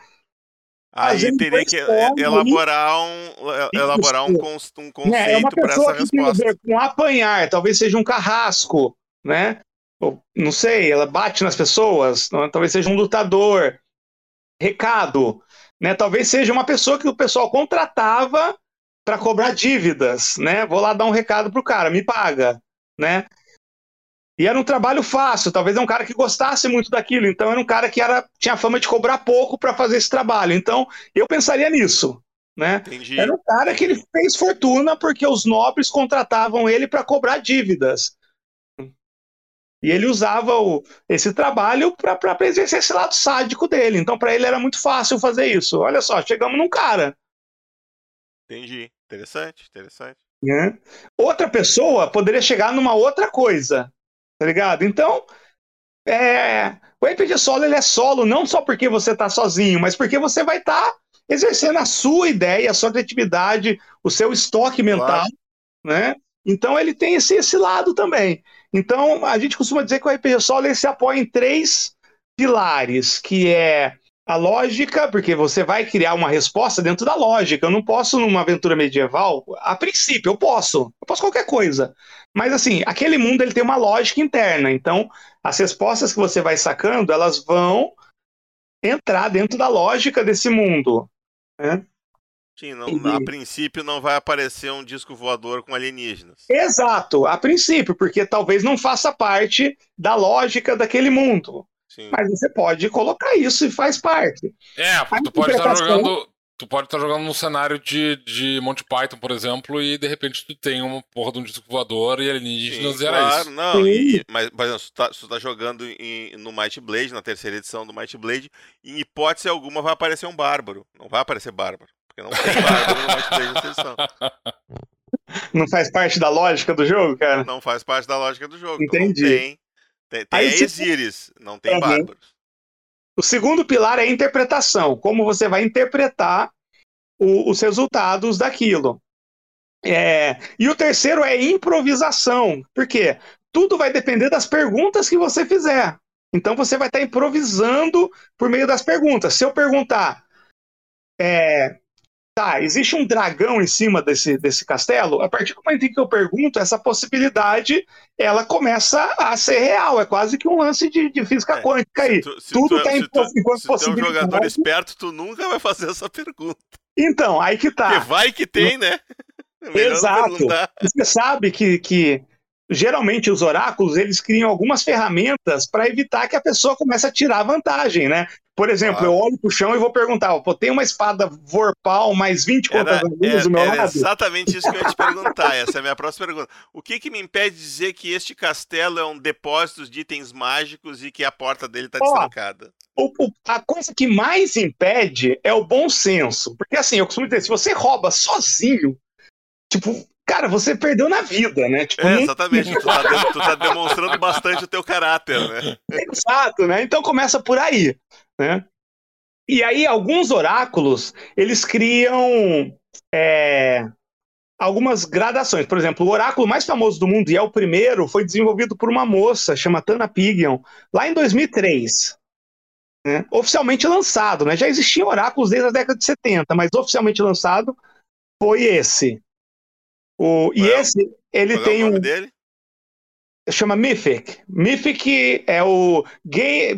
Aí teria que elaborar um, elaborar um, um conceito é, é para essa resposta. Com apanhar, talvez seja um carrasco, né? não sei, ela bate nas pessoas, talvez seja um lutador. Recado, né? Talvez seja uma pessoa que o pessoal contratava para cobrar dívidas, né? Vou lá dar um recado pro cara, me paga, né? E era um trabalho fácil, talvez é um cara que gostasse muito daquilo, então era um cara que era, tinha fama de cobrar pouco para fazer esse trabalho. Então, eu pensaria nisso. Né? Entendi. Era um cara que ele fez fortuna porque os nobres contratavam ele para cobrar dívidas. E ele usava o, esse trabalho para exercer esse lado sádico dele. Então, para ele era muito fácil fazer isso. Olha só, chegamos num cara. Entendi. Interessante, interessante. Né? Outra pessoa poderia chegar numa outra coisa. Tá ligado? Então, é, o RPG solo ele é solo não só porque você está sozinho, mas porque você vai estar tá exercendo a sua ideia, a sua criatividade, o seu estoque mental, claro. né? Então ele tem esse, esse lado também. Então a gente costuma dizer que o RPG solo ele se apoia em três pilares, que é a lógica, porque você vai criar uma resposta dentro da lógica. Eu não posso, numa aventura medieval, a princípio, eu posso. Eu posso qualquer coisa. Mas, assim, aquele mundo ele tem uma lógica interna. Então, as respostas que você vai sacando, elas vão entrar dentro da lógica desse mundo. Né? Sim, não, e... a princípio não vai aparecer um disco voador com alienígenas. Exato, a princípio, porque talvez não faça parte da lógica daquele mundo. Sim. Mas você pode colocar isso e faz parte. É, tu pode estar jogando. Tu pode estar jogando num cenário de, de Monty Python, por exemplo, e de repente tu tem uma porra de um disco voador e alienígenas e era claro, isso. Não, e, mas, mas se tu tá, se tu tá jogando em, no Might Blade, na terceira edição do Might Blade, em hipótese alguma vai aparecer um bárbaro. Não vai aparecer bárbaro. Porque não tem bárbaro no Might Blade nessa edição. Não faz parte da lógica do jogo, cara? Não faz parte da lógica do jogo. Entendi. Então tem tem, tem Exíris, não tem uhum. bárbaros. O segundo pilar é a interpretação, como você vai interpretar o, os resultados daquilo. É, e o terceiro é improvisação, porque tudo vai depender das perguntas que você fizer. Então você vai estar improvisando por meio das perguntas. Se eu perguntar, é, tá, existe um dragão em cima desse, desse castelo? A partir do momento em que eu pergunto, essa possibilidade ela começa a ser real. É quase que um lance de, de física é, quântica aí. Tu, Tudo está é, em enquanto se tu é um jogador esperto, tu nunca vai fazer essa pergunta. Então, aí que tá. Porque vai que tem, né? Exato. Você sabe que, que geralmente os oráculos eles criam algumas ferramentas para evitar que a pessoa comece a tirar vantagem, né? Por exemplo, ah. eu olho pro chão e vou perguntar, pô, tem uma espada Vorpal mais 20 contas do meu era lado? exatamente isso que eu ia te perguntar, essa é a minha próxima pergunta. O que que me impede de dizer que este castelo é um depósito de itens mágicos e que a porta dele tá destrancada? O, o, a coisa que mais impede é o bom senso. Porque assim, eu costumo dizer, se você rouba sozinho, tipo, cara, você perdeu na vida, né? Tipo, é, exatamente. tu, tá, tu tá demonstrando bastante o teu caráter, né? Exato, né? Então começa por aí. Né? E aí, alguns oráculos, eles criam é, algumas gradações. Por exemplo, o oráculo mais famoso do mundo, e é o primeiro, foi desenvolvido por uma moça chamada Tana Pigion, lá em 2003. Né? Oficialmente lançado, né? Já existiam oráculos desde a década de 70, mas oficialmente lançado foi esse. O, e é, esse, ele tem é o nome um. Dele? Chama Mythic. Mythic é o gay,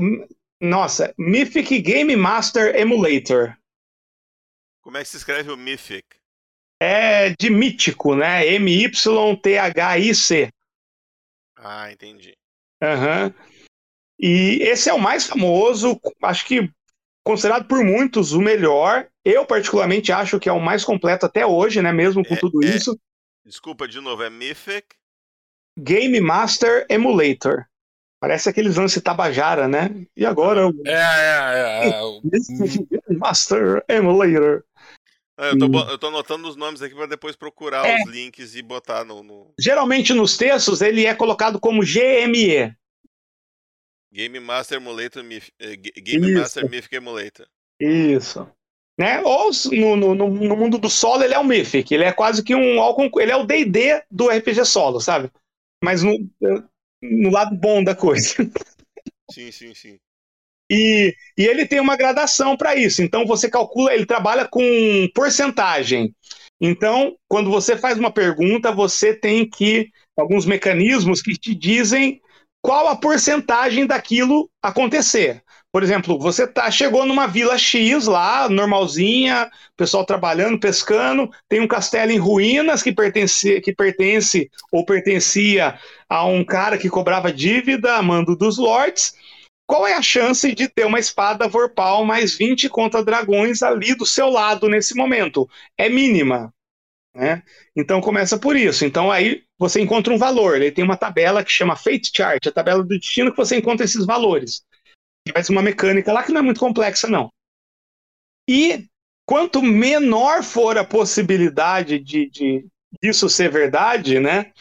nossa, Mythic Game Master Emulator. Como é que se escreve o Mythic? É de mítico, né? M-Y-T-H-I-C. Ah, entendi. Uhum. E esse é o mais famoso, acho que considerado por muitos o melhor. Eu, particularmente, acho que é o mais completo até hoje, né? Mesmo com é, tudo é... isso. Desculpa, de novo, é Mythic? Game Master Emulator. Parece aqueles lances Tabajara, né? E agora. É, é, é. é. Master Emulator. É, eu, tô, eu tô anotando os nomes aqui para depois procurar é. os links e botar no, no, Geralmente nos textos ele é colocado como GME. Game Master Emulator eh, Game Isso. Master Mythic Emulator. Isso. Né? Ou no, no, no, mundo do solo ele é o Mythic, ele é quase que um ele é o D&D do RPG solo, sabe? Mas no, no lado bom da coisa. Sim, sim, sim. E, e ele tem uma gradação para isso. Então você calcula, ele trabalha com porcentagem. Então, quando você faz uma pergunta, você tem que alguns mecanismos que te dizem qual a porcentagem daquilo acontecer. Por exemplo, você tá, chegou numa vila X lá, normalzinha, pessoal trabalhando, pescando, tem um castelo em ruínas que pertence, que pertence ou pertencia a um cara que cobrava dívida mando dos lords. Qual é a chance de ter uma espada Vorpal mais 20 contra dragões ali do seu lado nesse momento? É mínima. Né? Então começa por isso. Então aí você encontra um valor. Ele tem uma tabela que chama Fate Chart, a tabela do destino que você encontra esses valores. Ser uma mecânica lá que não é muito complexa, não. E quanto menor for a possibilidade de, de disso ser verdade, né?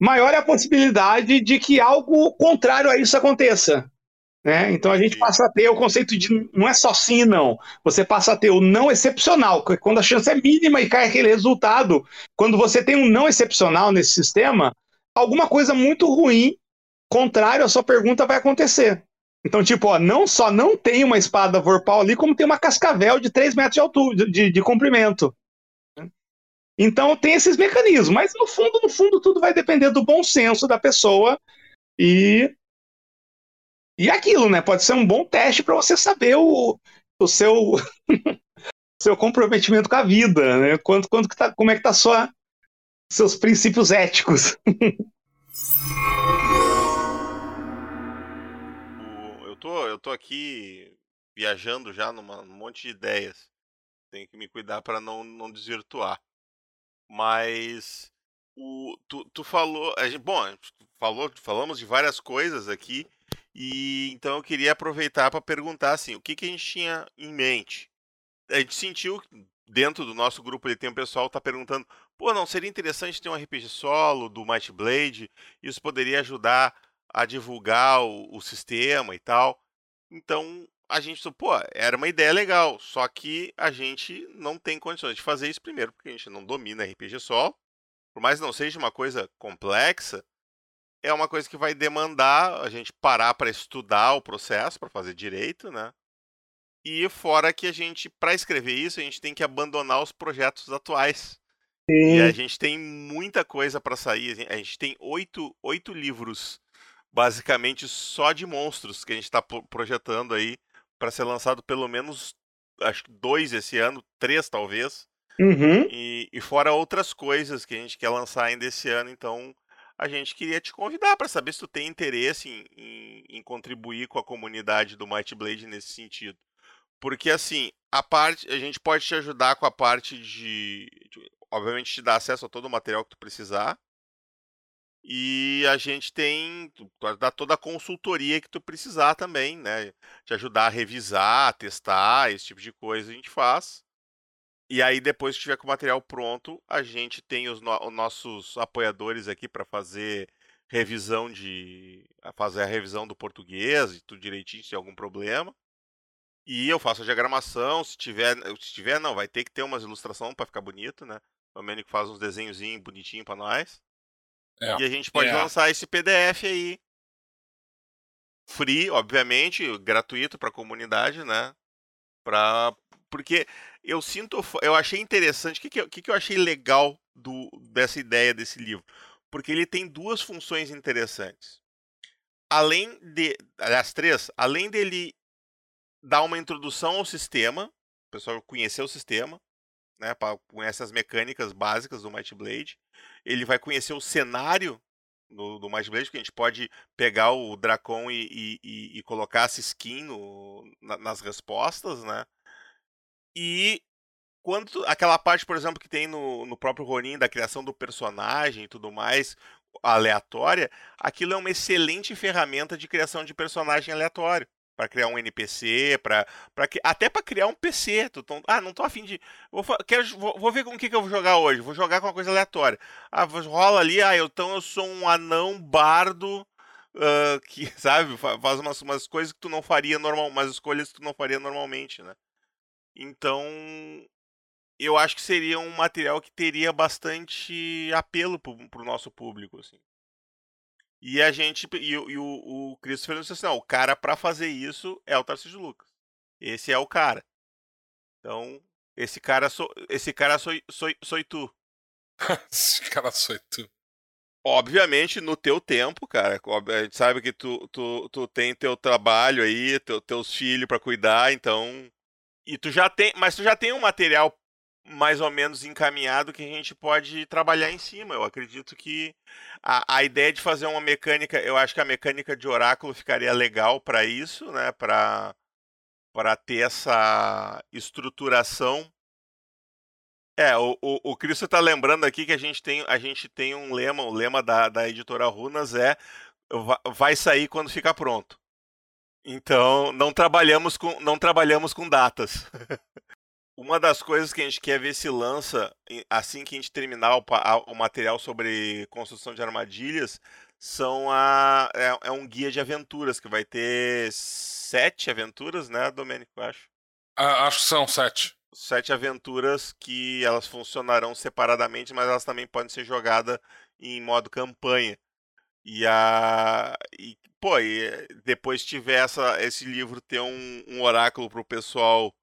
Maior é a possibilidade de que algo contrário a isso aconteça. Né? Então a gente passa a ter o conceito de não é só sim e não. Você passa a ter o não excepcional, quando a chance é mínima e cai aquele resultado. Quando você tem um não excepcional nesse sistema, alguma coisa muito ruim, contrário à sua pergunta, vai acontecer. Então, tipo, ó, não só não tem uma espada Vorpal ali, como tem uma cascavel de 3 metros de altura, de, de comprimento. Então tem esses mecanismos, mas no fundo, no fundo, tudo vai depender do bom senso da pessoa e e aquilo, né? Pode ser um bom teste para você saber o, o seu seu comprometimento com a vida, né? Quanto, quanto que tá, como é que tá sua seus princípios éticos. tô aqui viajando já num monte de ideias. Tenho que me cuidar para não, não desvirtuar. Mas o, tu, tu falou, a gente, bom, falou, falamos de várias coisas aqui e então eu queria aproveitar para perguntar assim, o que, que a gente tinha em mente? A gente sentiu dentro do nosso grupo ele tem um pessoal tá perguntando, pô, não seria interessante ter um RPG solo do Might Blade? Isso poderia ajudar a divulgar o, o sistema e tal. Então a gente pensou, pô, era uma ideia legal, só que a gente não tem condições de fazer isso primeiro, porque a gente não domina RPG solo. Por mais que não seja uma coisa complexa, é uma coisa que vai demandar a gente parar para estudar o processo, para fazer direito, né? E fora que a gente, para escrever isso, a gente tem que abandonar os projetos atuais. Sim. E a gente tem muita coisa para sair. A gente tem oito, oito livros, basicamente só de monstros, que a gente está projetando aí para ser lançado pelo menos, acho que dois esse ano, três talvez. Uhum. E, e fora outras coisas que a gente quer lançar ainda esse ano, então a gente queria te convidar para saber se tu tem interesse em, em, em, contribuir com a comunidade do Might Blade nesse sentido. Porque assim, a parte, a gente pode te ajudar com a parte de, de obviamente te dar acesso a todo o material que tu precisar. E a gente tem dar toda a consultoria que tu precisar também, né? Te ajudar a revisar, testar, esse tipo de coisa a gente faz. E aí, depois que tiver com o material pronto, a gente tem os, no os nossos apoiadores aqui para fazer revisão de. fazer a revisão do português e tudo direitinho, se tem algum problema. E eu faço a diagramação, se tiver. Se tiver, não, vai ter que ter umas ilustrações para ficar bonito, né? O Domênico faz uns desenhozinhos bonitinhos para nós. É. E a gente pode é. lançar esse PDF aí. Free, obviamente, gratuito para a comunidade, né? Pra, porque eu sinto, eu achei interessante, o que, que, que eu achei legal do, dessa ideia desse livro? Porque ele tem duas funções interessantes. Além de, aliás, três, além dele dar uma introdução ao sistema, o pessoal conhecer o sistema, né, para conhecer as mecânicas básicas do Might Blade, ele vai conhecer o cenário do, do Might Blade, que a gente pode pegar o Dracon e, e, e colocar essa skin no, na, nas respostas, né? E quando aquela parte, por exemplo, que tem no, no próprio Ronin da criação do personagem e tudo mais, aleatória, aquilo é uma excelente ferramenta de criação de personagem aleatório para criar um NPC, para até para criar um PC. Tu, ah, não tô afim de. Vou, quero, vou, vou ver com o que, que eu vou jogar hoje. Vou jogar com uma coisa aleatória. Ah, rola ali, ah, então eu sou um anão bardo. Uh, que, sabe, faz umas, umas coisas que tu não faria normal, umas escolhas que tu não faria normalmente, né? Então, eu acho que seria um material que teria bastante apelo pro, pro nosso público, assim. E a gente. E, e o, o Christopher disse assim: não, o cara para fazer isso é o Tarcísio Lucas. Esse é o cara. Então, esse cara sou, esse cara sou, sou, sou tu. esse cara sou tu. Obviamente, no teu tempo, cara. A gente sabe que tu, tu, tu tem teu trabalho aí, teu, teus filhos para cuidar, então. E tu já tem. Mas tu já tem um material mais ou menos encaminhado que a gente pode trabalhar em cima. Eu acredito que a, a ideia de fazer uma mecânica, eu acho que a mecânica de oráculo ficaria legal para isso, né? Para para ter essa estruturação. É, o, o, o Cristo está lembrando aqui que a gente tem, a gente tem um lema, o lema da, da editora Runas é vai sair quando ficar pronto. Então, não trabalhamos com, não trabalhamos com datas. Uma das coisas que a gente quer ver se lança assim que a gente terminar o, o material sobre construção de armadilhas são a é, é, um guia de aventuras que vai ter sete aventuras, né, Domênico? Acho. Ah, acho que são sete. Sete aventuras que elas funcionarão separadamente, mas elas também podem ser jogadas em modo campanha. E a e, pô, e depois tiver essa, esse livro ter um, um oráculo para o pessoal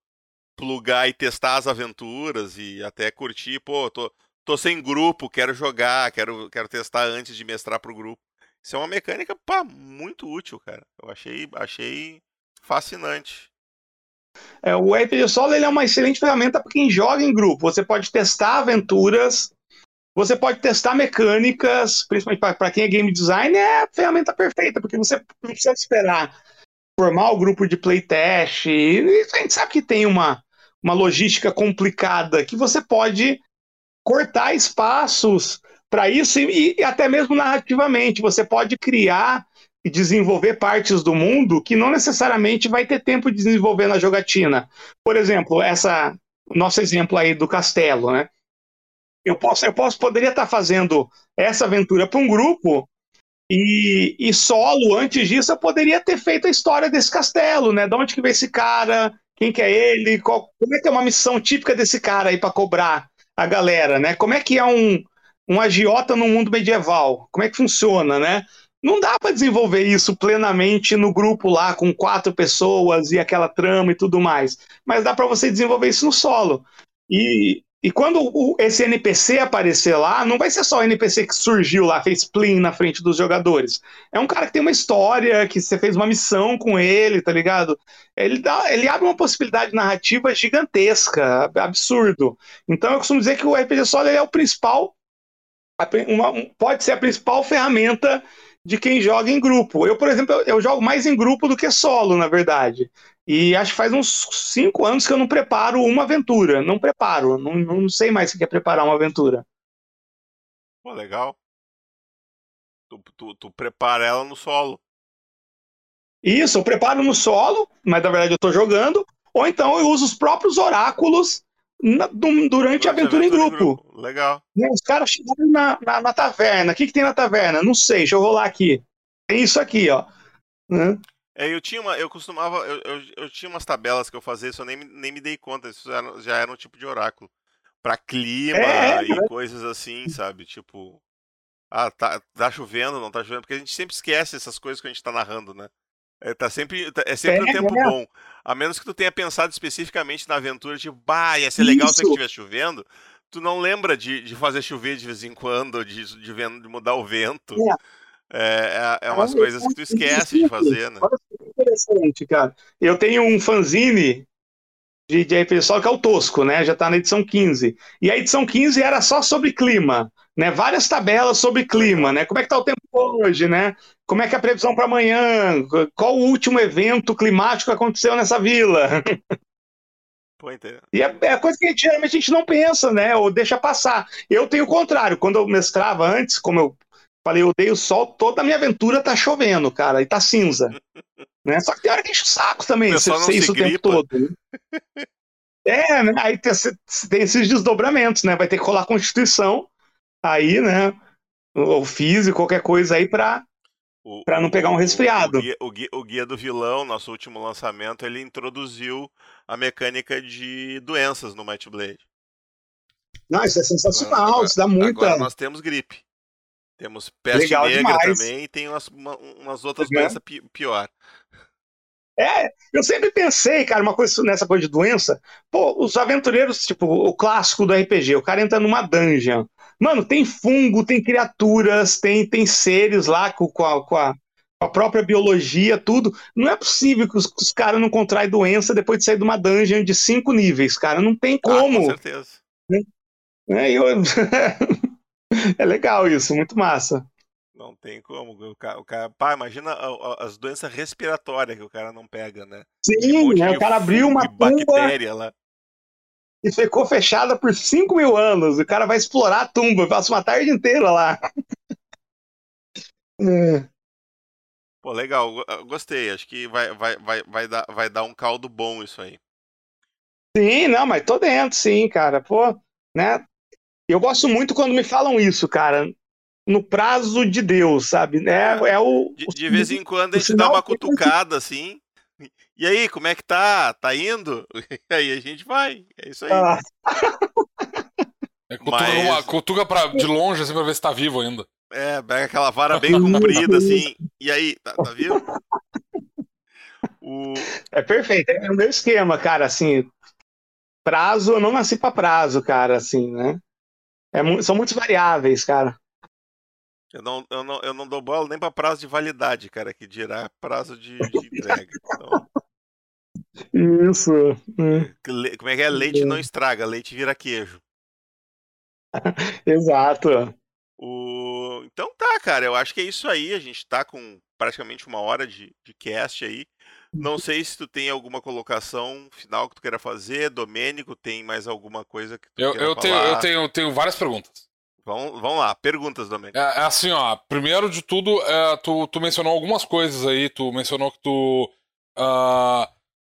plugar e testar as aventuras e até curtir, pô, tô, tô sem grupo, quero jogar, quero, quero testar antes de mestrar pro grupo. Isso é uma mecânica, pá, muito útil, cara. Eu achei, achei fascinante. É, o RPG Solo ele é uma excelente ferramenta para quem joga em grupo. Você pode testar aventuras, você pode testar mecânicas, principalmente para quem é game design, é a ferramenta perfeita, porque você não precisa esperar formar o grupo de playtest. E a gente sabe que tem uma, uma logística complicada que você pode cortar espaços para isso e, e, até mesmo narrativamente você pode criar e desenvolver partes do mundo que não necessariamente vai ter tempo de desenvolver na jogatina. Por exemplo, essa nosso exemplo aí do castelo, né? Eu posso, eu posso poderia estar fazendo essa aventura para um grupo e, e, solo, antes disso, eu poderia ter feito a história desse castelo, né? De onde que veio esse cara, quem que é ele, qual, como é que é uma missão típica desse cara aí para cobrar a galera, né? Como é que é um, um agiota no mundo medieval? Como é que funciona, né? Não dá para desenvolver isso plenamente no grupo lá com quatro pessoas e aquela trama e tudo mais, mas dá para você desenvolver isso no solo. E e quando o, esse NPC aparecer lá, não vai ser só o NPC que surgiu lá, fez plim na frente dos jogadores. É um cara que tem uma história, que você fez uma missão com ele, tá ligado? Ele, dá, ele abre uma possibilidade narrativa gigantesca, absurdo. Então eu costumo dizer que o RPG Solo é o principal, uma, pode ser a principal ferramenta de quem joga em grupo. Eu, por exemplo, eu, eu jogo mais em grupo do que solo, na verdade. E acho que faz uns cinco anos que eu não preparo uma aventura. Não preparo. Não, não sei mais o que é preparar uma aventura. Pô, legal. Tu, tu, tu prepara ela no solo. Isso, eu preparo no solo, mas na verdade eu tô jogando. Ou então eu uso os próprios oráculos na, durante, durante a aventura, aventura em, grupo. em, grupo. Legal. Os caras chegaram na, na, na taverna. O que, que tem na taverna? Não sei, deixa eu rolar aqui. Tem isso aqui, ó. Né? É, eu tinha uma, eu costumava, eu, eu, eu, tinha umas tabelas que eu fazia, isso eu nem, nem me dei conta, isso já, já era um tipo de oráculo. Pra clima é, e é. coisas assim, sabe? Tipo, ah, tá, tá chovendo, não tá chovendo, porque a gente sempre esquece essas coisas que a gente tá narrando, né? É, tá sempre, tá, é sempre é, um tempo é. bom. A menos que tu tenha pensado especificamente na aventura, tipo, bah, ia ser legal isso. se estivesse chovendo. Tu não lembra de, de fazer chover de vez em quando, de, de, de mudar o vento. É. É, é, é umas coisas que tu esquece de fazer, né? Interessante, cara. Eu tenho um fanzine de, de RPG que é o Tosco, né? Já tá na edição 15. E a edição 15 era só sobre clima, né? Várias tabelas sobre clima, né? Como é que tá o tempo hoje, né? Como é que é a previsão para amanhã? Qual o último evento climático que aconteceu nessa vila? E é, é coisa que a gente, geralmente a gente não pensa, né? Ou deixa passar. Eu tenho o contrário. Quando eu mestrava antes, como eu Falei, eu odeio o sol, toda a minha aventura tá chovendo, cara, e tá cinza. né? Só que tem hora que enche o saco também, você ser isso gripa. o tempo todo. Né? é, né? Aí tem, tem, esses desdobramentos, né? Vai ter que rolar Constituição, aí, né? Ou físico, qualquer coisa aí pra, o, pra não pegar um resfriado. O guia, o, guia, o guia do vilão, nosso último lançamento, ele introduziu a mecânica de doenças no Might Blade. Não, isso é sensacional, agora, isso dá muita. Agora nós temos gripe. Temos peste Legal negra demais. também e tem umas, uma, umas outras uhum. doenças pi pior. É, eu sempre pensei, cara, uma coisa nessa coisa de doença. Pô, os aventureiros, tipo, o clássico do RPG, o cara entra numa dungeon. Mano, tem fungo, tem criaturas, tem, tem seres lá com, com, a, com a, a própria biologia, tudo. Não é possível que os, os caras não contraem doença depois de sair de uma dungeon de cinco níveis, cara. Não tem como. Ah, com certeza. É, eu... é legal isso, muito massa. Não tem como. O cara, o cara, pá, imagina as doenças respiratórias que o cara não pega, né? Sim, né? o cara abriu uma bactéria lá. E ficou fechada por 5 mil anos. O cara vai explorar a tumba, passa uma tarde inteira lá. é. Pô, legal, gostei. Acho que vai, vai, vai, vai, dar, vai dar um caldo bom isso aí. Sim, não, mas tô dentro, sim, cara. Pô, né? Eu gosto muito quando me falam isso, cara no prazo de Deus, sabe? É, é o, de, de vez em quando a gente dá uma cutucada assim. E aí, como é que tá? Tá indo? E aí a gente vai. É isso aí. Ah. É, cutuca, Mas... uma, cutuca pra, de longe assim pra ver se tá vivo ainda. É, pega aquela vara bem comprida assim. E aí, tá, tá vivo? O... É perfeito, é o meu esquema, cara, assim. Prazo, eu não nasci pra prazo, cara, assim, né? É, são muitos variáveis, cara. Eu não, eu não, eu não dou bola nem para prazo de validade, cara, que dirá prazo de, de entrega. Então... Isso. Hum. Como é que é? Leite não estraga, leite vira queijo. Exato. O... Então tá, cara, eu acho que é isso aí. A gente tá com praticamente uma hora de, de cast aí. Não sei se tu tem alguma colocação final que tu queira fazer. Domênico, tem mais alguma coisa que tu eu, eu tenho, eu tenho, tenho várias perguntas. Vamos, vamos lá, perguntas, Domênico. É, é, assim, ó. Primeiro de tudo, é, tu, tu mencionou algumas coisas aí. Tu mencionou que tu uh,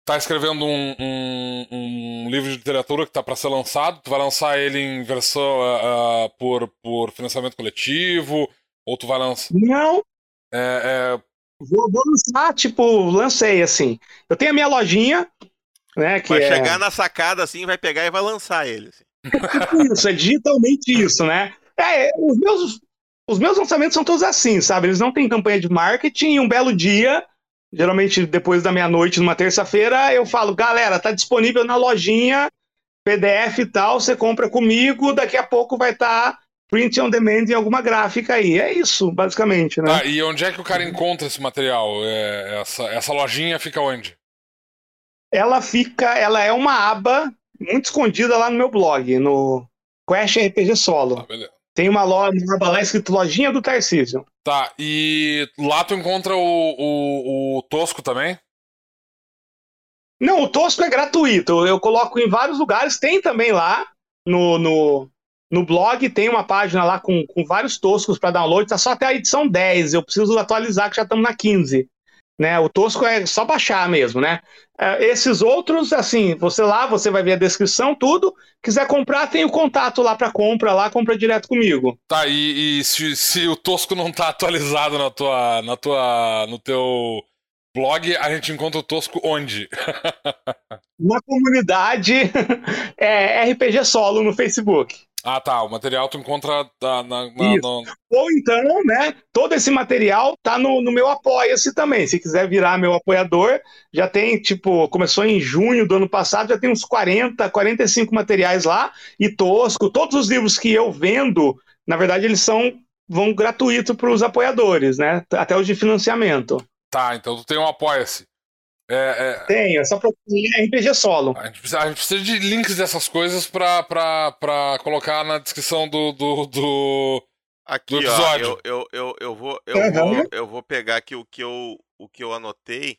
tá escrevendo um, um, um, livro de literatura que tá para ser lançado. Tu vai lançar ele em versão uh, uh, por, por financiamento coletivo? Ou tu vai lançar. Não! É, é... Vou, vou lançar, tipo, lancei assim. Eu tenho a minha lojinha, né? Que vai é... chegar na sacada assim, vai pegar e vai lançar ele. Assim. isso, é digitalmente isso, né? É, os meus, os meus lançamentos são todos assim, sabe? Eles não têm campanha de marketing e um belo dia, geralmente depois da meia-noite, numa terça-feira, eu falo, galera, tá disponível na lojinha, PDF e tal, você compra comigo, daqui a pouco vai estar tá print on demand em alguma gráfica aí. É isso, basicamente, né? Ah, e onde é que o cara encontra esse material? É, essa, essa lojinha fica onde? Ela fica, ela é uma aba muito escondida lá no meu blog, no Quest RPG Solo. Ah, Tem uma, loja, uma aba lá escrito Lojinha do Tarcísio. Tá, e lá tu encontra o, o, o Tosco também? Não, o Tosco é gratuito. Eu coloco em vários lugares. Tem também lá no, no, no blog, tem uma página lá com, com vários Toscos para download. Tá só até a edição 10. Eu preciso atualizar, que já estamos na 15. Né? O Tosco é só baixar mesmo, né? É, esses outros, assim, você lá, você vai ver a descrição, tudo. Quiser comprar, tem o contato lá para compra, lá, compra direto comigo. Tá, e, e se, se, o Tosco não tá atualizado na tua, na tua, no teu blog, a gente encontra o Tosco onde? na comunidade é, RPG Solo no Facebook. Ah, tá. O material tu encontra na, na, na Ou então, né? Todo esse material tá no, no meu Apoia-se também. Se quiser virar meu apoiador, já tem, tipo, começou em junho do ano passado, já tem uns 40, 45 materiais lá. E tosco. Todos os livros que eu vendo, na verdade, eles são vão gratuito para os apoiadores, né? Até os de financiamento. Tá, então tu tem um Apoia-se. É, é... Tenho, é só procurar RPG solo. A gente, precisa, a gente, precisa, de links dessas coisas pra, pra, pra colocar na descrição do, do, do, aqui, do episódio. Ó, eu, eu, eu, eu, vou, eu, uhum. vou, eu vou pegar aqui o que eu, o que eu anotei.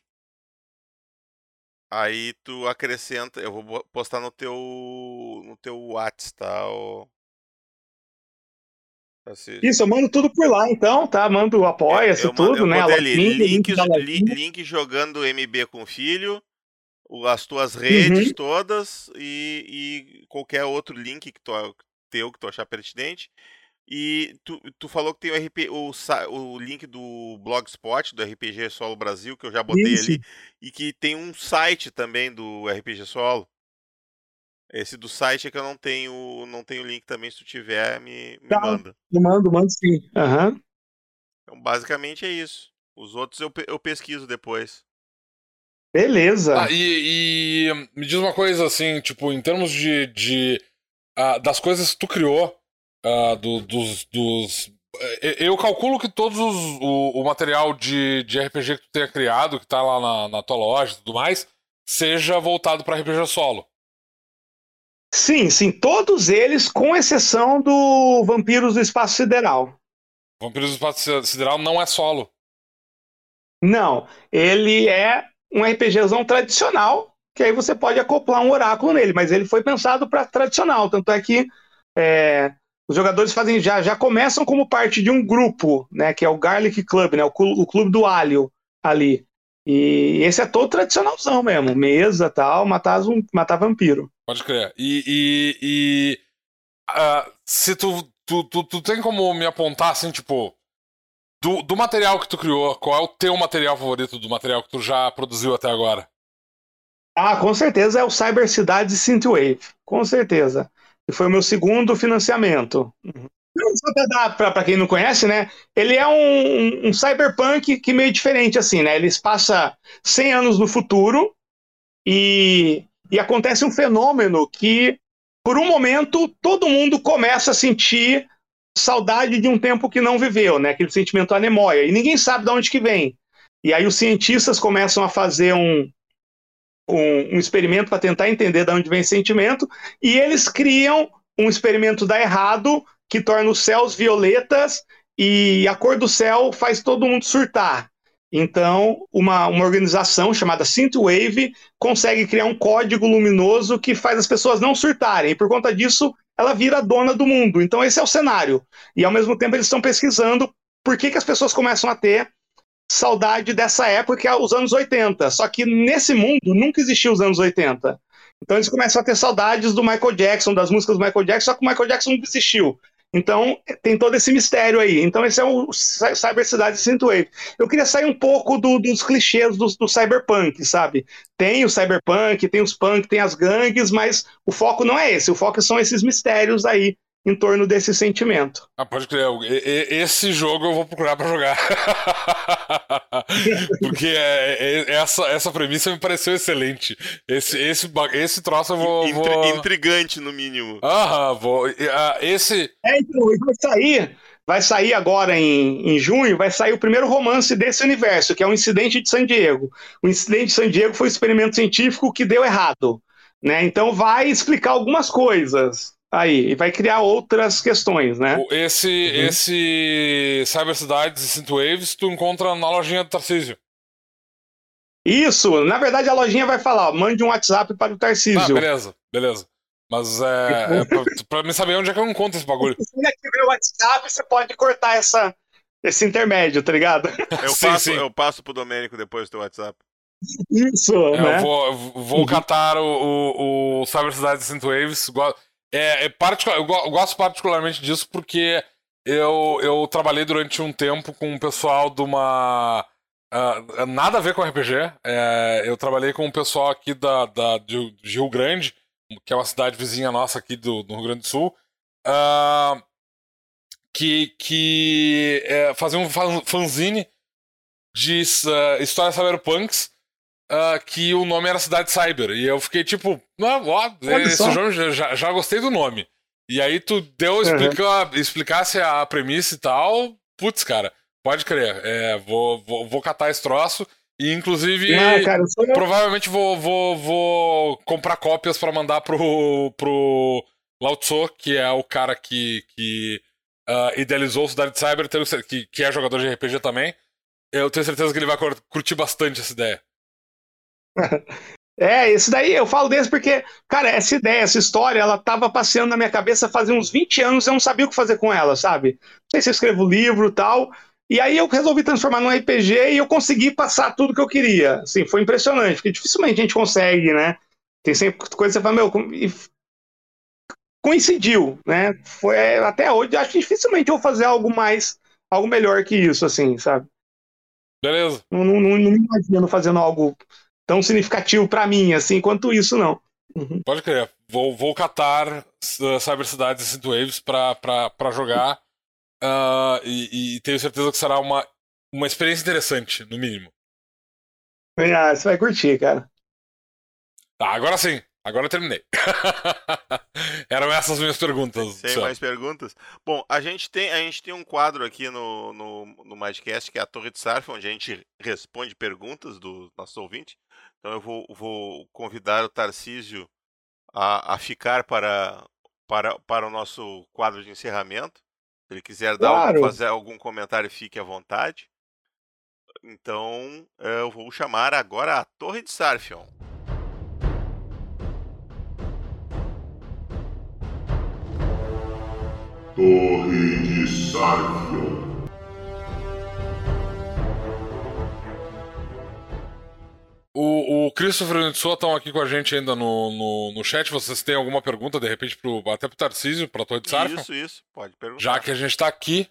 Aí tu acrescenta, eu vou postar no teu no teu WhatsApp, tá? O... Isso, eu mando tudo por lá, então, tá? Mando apoia-se, tudo, né? Ali, link, link, link, jogando MB com filho, as tuas redes uhum. todas e, e, qualquer outro link que tu, teu que tu achar pertinente. E tu, tu falou que tem o, RP, o, o link do Blogspot, do RPG Solo Brasil, que eu já botei Isso. ali, e que tem um site também do RPG Solo. Esse do site é que eu não tenho, não tenho link também. Se tu tiver, me, me tá, manda. Eu mando, mando sim. Uhum. Então, basicamente é isso. Os outros eu, eu pesquiso depois. Beleza. Ah, e, e, me diz uma coisa assim, tipo, em termos de. de uh, das coisas que tu criou, uh, do, dos, dos. Eu calculo que todos os, o, o material de, de RPG que tu tenha criado, que tá lá na, na tua loja e tudo mais, seja voltado para RPG solo. Sim, sim, todos eles, com exceção do Vampiros do Espaço Sideral. Vampiros do Espaço Sideral não é solo. Não, ele é um RPGzão tradicional, que aí você pode acoplar um oráculo nele, mas ele foi pensado para tradicional, tanto é que é, os jogadores fazem já, já começam como parte de um grupo, né, que é o Garlic Club, né, o, o clube do alho ali. E esse é todo tradicionalzão mesmo, mesa tal, matar, matar vampiro. Pode crer. E, e, e uh, se tu, tu, tu, tu tem como me apontar assim, tipo, do, do material que tu criou, qual é o teu material favorito do material que tu já produziu até agora? Ah, com certeza é o Cyber Cidades Synthwave. Com certeza. E foi o meu segundo financiamento. Uhum. Para quem não conhece, né? Ele é um, um, cyberpunk que meio diferente, assim, né? Eles passa 100 anos no futuro e, e acontece um fenômeno que, por um momento, todo mundo começa a sentir saudade de um tempo que não viveu, né? Aquele sentimento anemóia. E ninguém sabe de onde que vem. E aí os cientistas começam a fazer um, um, um experimento para tentar entender de onde vem esse sentimento, e eles criam um experimento dar errado que torna os céus violetas e a cor do céu faz todo mundo surtar. Então, uma, uma organização chamada Synthwave consegue criar um código luminoso que faz as pessoas não surtarem. E por conta disso, ela vira dona do mundo. Então, esse é o cenário. E ao mesmo tempo, eles estão pesquisando por que, que as pessoas começam a ter saudade dessa época, que é os anos 80. Só que nesse mundo nunca existiu os anos 80. Então eles começam a ter saudades do Michael Jackson, das músicas do Michael Jackson, só que o Michael Jackson não existiu. Então, tem todo esse mistério aí. Então, esse é o Cyber Cidade Synthwave. Eu queria sair um pouco do, dos clichês do, do, cyberpunk, sabe? Tem o cyberpunk, tem os punk, tem as gangues, mas o foco não é esse. O foco são esses mistérios aí em torno desse sentimento. Ah, pode crer. Esse jogo eu vou procurar para jogar. Porque é, é, essa, essa premissa me pareceu excelente. Esse, esse, esse troço eu vou. Intri vou... Intrigante, no mínimo. Aham, vou. Uh, esse. É, então, vai sair. Vai sair agora em, em junho, vai sair o primeiro romance desse universo, que é o Incidente de San Diego. O Incidente de San Diego foi um experimento científico que deu errado. Né? Então vai explicar algumas coisas aí e vai criar outras questões, né? Esse, uhum. esse Cyber Cidades e Synthwaves tu encontra na lojinha do Tarcísio. Isso, na verdade a lojinha vai falar, ó, mande um WhatsApp para o Tarcísio. Ah, beleza, beleza. Mas é, é pra, pra mim saber onde é que eu encontro esse bagulho. Se você tiver o WhatsApp, você pode cortar essa, esse intermédio, tá ligado? Eu, sim, passo, sim. eu passo pro Domênico depois do teu WhatsApp. Isso, é, né? Eu vou, vou catar o, o, o Cyber Cidade Synthwaves. É, é particular, eu gosto particularmente disso porque eu, eu trabalhei durante um tempo com o pessoal de uma. Uh, nada a ver com RPG. É, eu trabalhei com o pessoal aqui da, da, de, de, Rio Grande, que é uma cidade vizinha nossa aqui do, do Rio Grande do Sul, uh, que, que é, fazia um fanzine de uh, histórias cyberpunks uh, que o nome era Cidade Cyber. E eu fiquei tipo, ah, ó, esse jogo já, já gostei do nome. E aí tu deu, explica, uhum. explicasse a premissa e tal. Putz, cara, pode crer. É, vou, vou, vou catar esse troço. E inclusive, ah, cara, provavelmente vou, vou, vou comprar cópias para mandar pro, pro Lao Tzu, que é o cara que, que uh, idealizou o Cidade Cyber, que, que é jogador de RPG também. Eu tenho certeza que ele vai curtir bastante essa ideia. É, esse daí eu falo desse porque, cara, essa ideia, essa história, ela tava passeando na minha cabeça fazia uns 20 anos, eu não sabia o que fazer com ela, sabe? Não sei se eu escrevo livro e tal. E aí eu resolvi transformar num RPG e eu consegui passar tudo que eu queria. Assim, foi impressionante, porque dificilmente a gente consegue, né? Tem sempre coisa que você fala, meu, e coincidiu, né? Foi até hoje, acho que dificilmente eu vou fazer algo mais, algo melhor que isso, assim, sabe? Beleza. Não, não, não, não me imagino fazendo algo tão significativo para mim, assim, quanto isso, não. Uhum. Pode crer. Vou, vou catar uh, Cyber Cidades e Synthwaves pra jogar. Uh, e, e, tenho certeza que será uma, uma experiência interessante, no mínimo. Ah, você vai curtir, cara. Tá, agora sim. Agora eu terminei. Eram essas minhas perguntas. Sem mais perguntas? Bom, a gente tem, a gente tem um quadro aqui no, no, no Madcast que é a Torre de Surf, onde a gente responde perguntas do nosso ouvinte. Então eu vou, vou convidar o Tarcísio a, a ficar para, para, para o nosso quadro de encerramento. Se ele quiser dar claro. fazer algum comentário, fique à vontade. Então eu vou chamar agora a Torre de Sarfion. Torre de Sarfion. O, o Christopher e o Nitsuo estão aqui com a gente ainda no, no, no chat. Vocês têm alguma pergunta, de repente, pro, até pro Tarcísio, pra Torre de Sarfion? Isso, isso. Pode perguntar. Já que a gente tá aqui.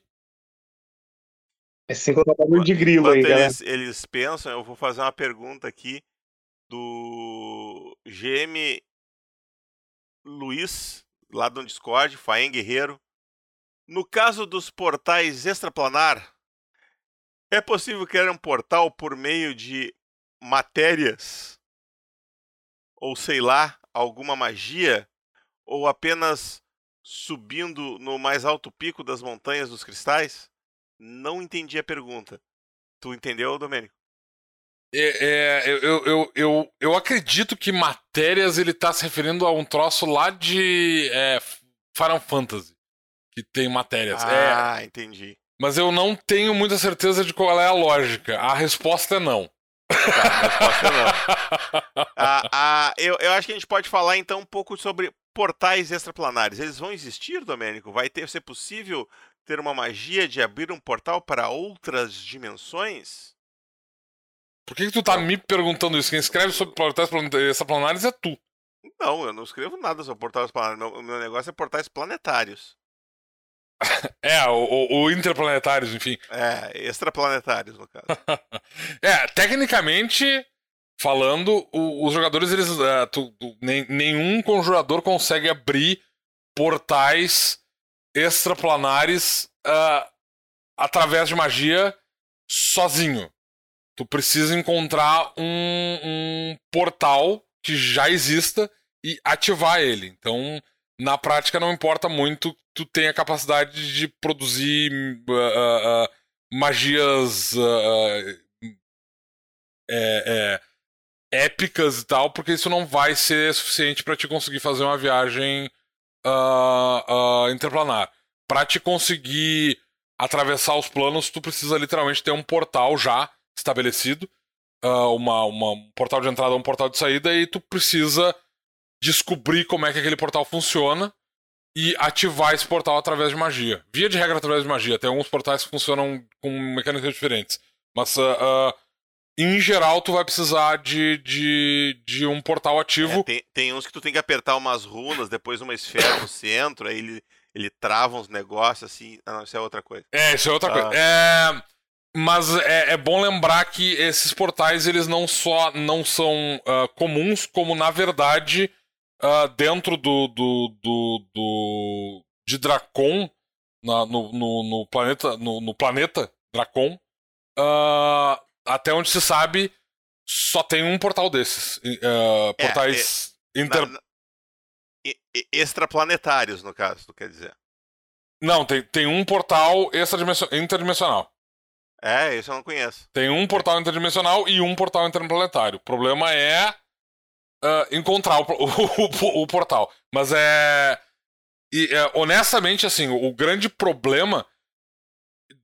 É sem contar barulho de grilo aí, eles, eles pensam, eu vou fazer uma pergunta aqui do GM Luiz, lá do Discord, Faen Guerreiro. No caso dos portais extraplanar, é possível criar um portal por meio de matérias? Ou sei lá, alguma magia? Ou apenas subindo no mais alto pico das montanhas dos cristais? Não entendi a pergunta. Tu entendeu, Domênico? É, é, eu, eu, eu, eu acredito que matérias ele está se referindo a um troço lá de é, Final Fantasy que tem matérias. É, ah, é... entendi. Mas eu não tenho muita certeza de qual é a lógica. A resposta é não. Tá, a resposta é não. ah, ah, eu, eu acho que a gente pode falar então um pouco sobre portais extraplanares. Eles vão existir, Domênico? Vai ter, ser possível ter uma magia de abrir um portal para outras dimensões? Por que, que tu tá me perguntando isso? Quem escreve sobre portais extraplanares é tu. Não, eu não escrevo nada sobre portais extraplanares. Meu, meu negócio é portais planetários. É, o, o, interplanetários, enfim. É, extraplanetários, no caso. é, tecnicamente falando, o, os jogadores, eles. Uh, tu, tu, nem, nenhum conjurador consegue abrir portais extraplanares uh, através de magia sozinho. Tu precisa encontrar um, um portal que já exista e ativar ele. Então, na prática, não importa muito tu tem a capacidade de produzir uh, uh, magias é, é, épicas e tal, porque isso não vai ser suficiente para te conseguir fazer uma viagem interplanar. Para te conseguir atravessar os planos, tu precisa literalmente ter um portal já estabelecido, uma, uma, um portal de entrada, um portal de saída, e tu precisa descobrir como é que aquele portal funciona e ativar esse portal através de magia. Via de regra, através de magia. Tem alguns portais que funcionam com mecânicas diferentes. Mas, uh, uh, em geral, tu vai precisar de, de, de um portal ativo. É, tem, tem, uns que tu tem que apertar umas runas, depois uma esfera no centro, aí ele, ele trava uns negócios assim. Ah, não, isso é outra coisa. É, isso é outra coisa. Ah. É... Mas é, é, bom lembrar que esses portais eles não só não são uh, comuns, como na verdade uh, dentro do, do, do, do de Dracon, na, no, no, no, planeta, no, no planeta Dracon, uh, até onde se sabe, só tem um portal desses. Uh, portais é, é, inter... na, na, extraplanetários, no caso, tu quer dizer? Não, tem, tem um portal interdimensional. É, isso eu não conheço. Tem um portal interdimensional e um portal interplanetário. O problema é uh, encontrar o, o, o, portal. Mas é, e, é, Honestamente, assim, o, grande problema